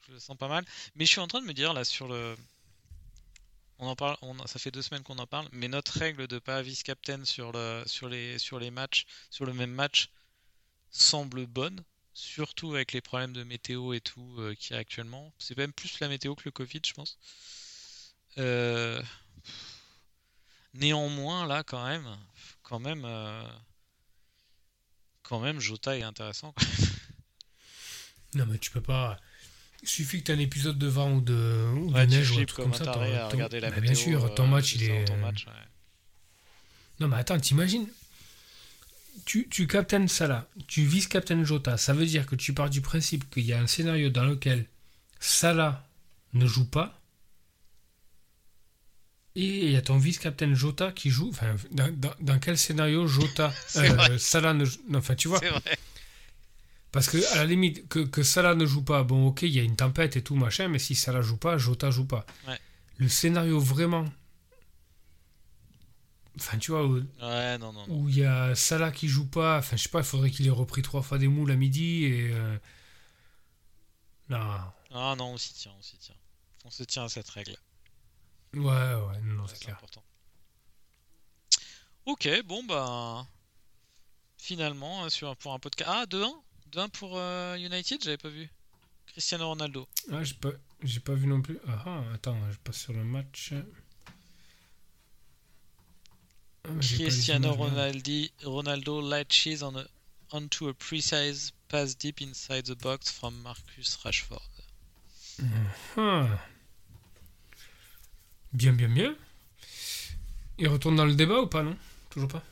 je le sens pas mal. Mais je suis en train de me dire là sur le, on en parle, ça fait deux semaines qu'on en parle, mais notre règle de pas vice captain sur le, sur les, sur les matchs, sur le même match, semble bonne, surtout avec les problèmes de météo et tout euh, qu'il y a actuellement. C'est même plus la météo que le Covid, je pense. Euh, Néanmoins, là, quand même, quand même, euh, quand même, Jota est intéressant. quoi. Non, mais tu peux pas. Il suffit que tu aies un épisode de vent ou de, ou de Ouais, neige ou un truc comme ça. ton- à ton- regarder la Bah, météo. Bien sûr, ton euh, match, il est. ton match, ouais. Non, mais attends, t'imagines tu, tu captaines Salah, tu vises captain Jota, ça veut dire que tu pars du principe qu'il y a un scénario dans lequel Salah ne joue pas et il y a ton vice-captain Jota qui joue. Enfin, dans, dans- dans quel scénario Jota, euh. Salah ne joue. Enfin, tu vois, C'est vrai. parce que à la limite, que, que Salah ne joue pas, bon, ok, il y a une tempête et tout, machin, mais si Salah joue pas, Jota joue pas. Ouais. Le scénario vraiment. Enfin, tu vois, où- Ouais, non, non, non. où il y a Salah qui joue pas. Enfin, je sais pas, il faudrait qu'il ait repris trois fois des moules à midi et. euh, Non. Ah non, on s'y tient, on s'y tient. On se tient à cette règle. Ouais, ouais, non, c'est clair. important. Ok, bon bah finalement euh, sur pour un podcast. Ah 2-1 2-1 pour euh, United, j'avais pas vu. Cristiano Ronaldo. Ah, j'ai pas, j'ai pas vu non plus. Ah, ah, attends, je passe sur le match. Ah, Cristiano. Ronaldi, Ronaldo latches on a, onto a precise pass deep inside the box from Marcus Rashford. Ah. Bien, bien, bien. Il retourne dans le débat ou pas, non? Toujours pas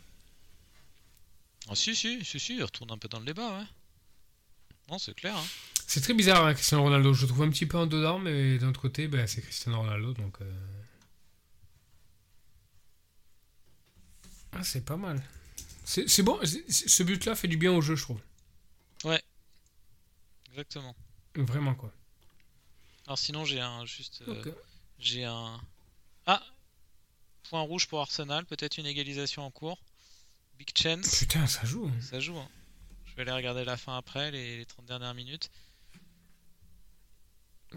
Ah si si si si, il retourne un peu dans le débat, ouais. Non, c'est clair. Hein. C'est très bizarre, hein, Cristiano Ronaldo. Je le trouve un petit peu en dedans, mais d'un autre côté, ben, c'est Cristiano Ronaldo, donc. euh, Ah, c'est pas mal. C'est bon, ce but-là fait du bien au jeu, je trouve. Exactement. Vraiment, quoi. Alors sinon j'ai un juste euh, euh, J'ai un. Ah Point rouge pour Arsenal, peut-être une égalisation en cours. Big chance, putain, ça joue. hein. ça joue. hein. Je vais aller regarder la fin après, les, les 30 dernières minutes.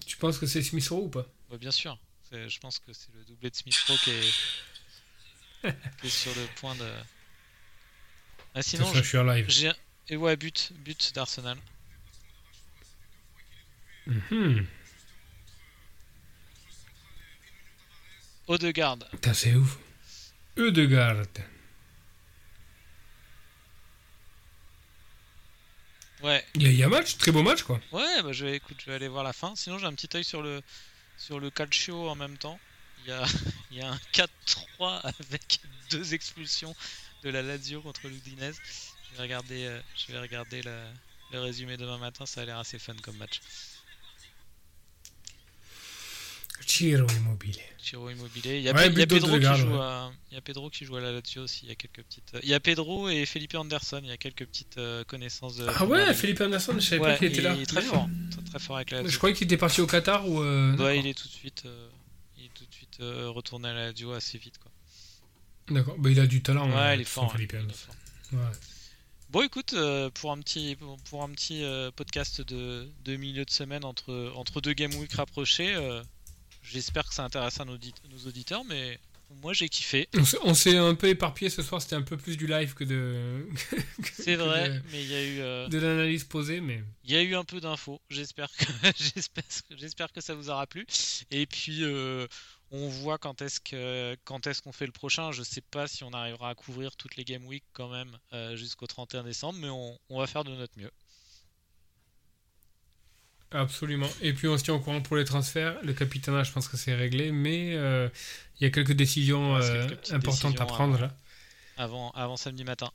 Tu penses que c'est Smith Rowe ou pas? Bah, bien sûr, je pense que c'est le doublé de Smith Rowe qui est... qui est sur le point de. Ah, sinon, je suis en live. j'ai. Et ouais, but, but d'Arsenal. Mhm. Odegaard. Putain, c'est ouf. Eudegaard. Ouais, Il y, a- il y a match, très beau match, quoi. Ouais, bah je vais, écoute, je vais aller voir la fin. Sinon, j'ai un petit œil sur le, sur le calcio en même temps. Il y a, il y a un 4-3 avec deux expulsions de la Lazio contre l'Udinese. Je vais regarder, euh, je vais regarder la, le résumé demain matin, ça a l'air assez fun comme match. Ciro Immobile. Ciro Immobilier. Il y a, Ouais, Pe- il y a but Pedro, qui joue ouais. à, il y a Pedro qui joue à la Lazio aussi. Il y a quelques petites. Il y a Pedro et Felipe Anderson. Il y a quelques petites euh, connaissances de. Ah ouais, Philippe Anderson, je savais Ouais, pas qu'il était il là. est très fort. Très, fort avec la Lazio. Je croyais qu'il était parti au Qatar ou. euh, Ouais, il est tout de suite, euh, il est tout de suite euh, retourné à la Lazio assez vite quoi. D'accord, bah, il a du talent. Ouais, hein, il est fort. Il est. Ouais. Bon, écoute, euh, pour un petit, pour, un petit euh, podcast de, de milieu de semaine entre, entre deux game week rapprochés, euh, j'espère que ça intéresse nos, audit- nos auditeurs, mais moi j'ai kiffé. On s'est- un peu éparpillé ce soir, c'était un peu plus du live que de, C'est vrai, de- mais il y a eu, euh, de l'analyse posée, mais. il y a eu un peu d'infos. J'espère que, j'espère, j'espère que ça vous aura plu. Et puis, euh, on voit quand est-ce que, quand est-ce qu'on fait le prochain. Je sais pas si on arrivera à couvrir toutes les game week quand même euh, jusqu'au 31 décembre, mais on, on va faire de notre mieux. Absolument. Et puis on se tient au courant pour les transferts. Le capitanat, je pense que c'est réglé, mais euh, il y a quelques décisions euh, quelques importantes à prendre avant. là. Avant, avant samedi matin.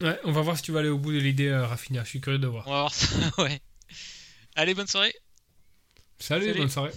Ouais, on va voir si tu vas aller au bout de l'idée, euh, Rafinha. Je suis curieux de voir. On va voir ça, ouais. Allez, bonne soirée. Salut. Salut. bonne soirée.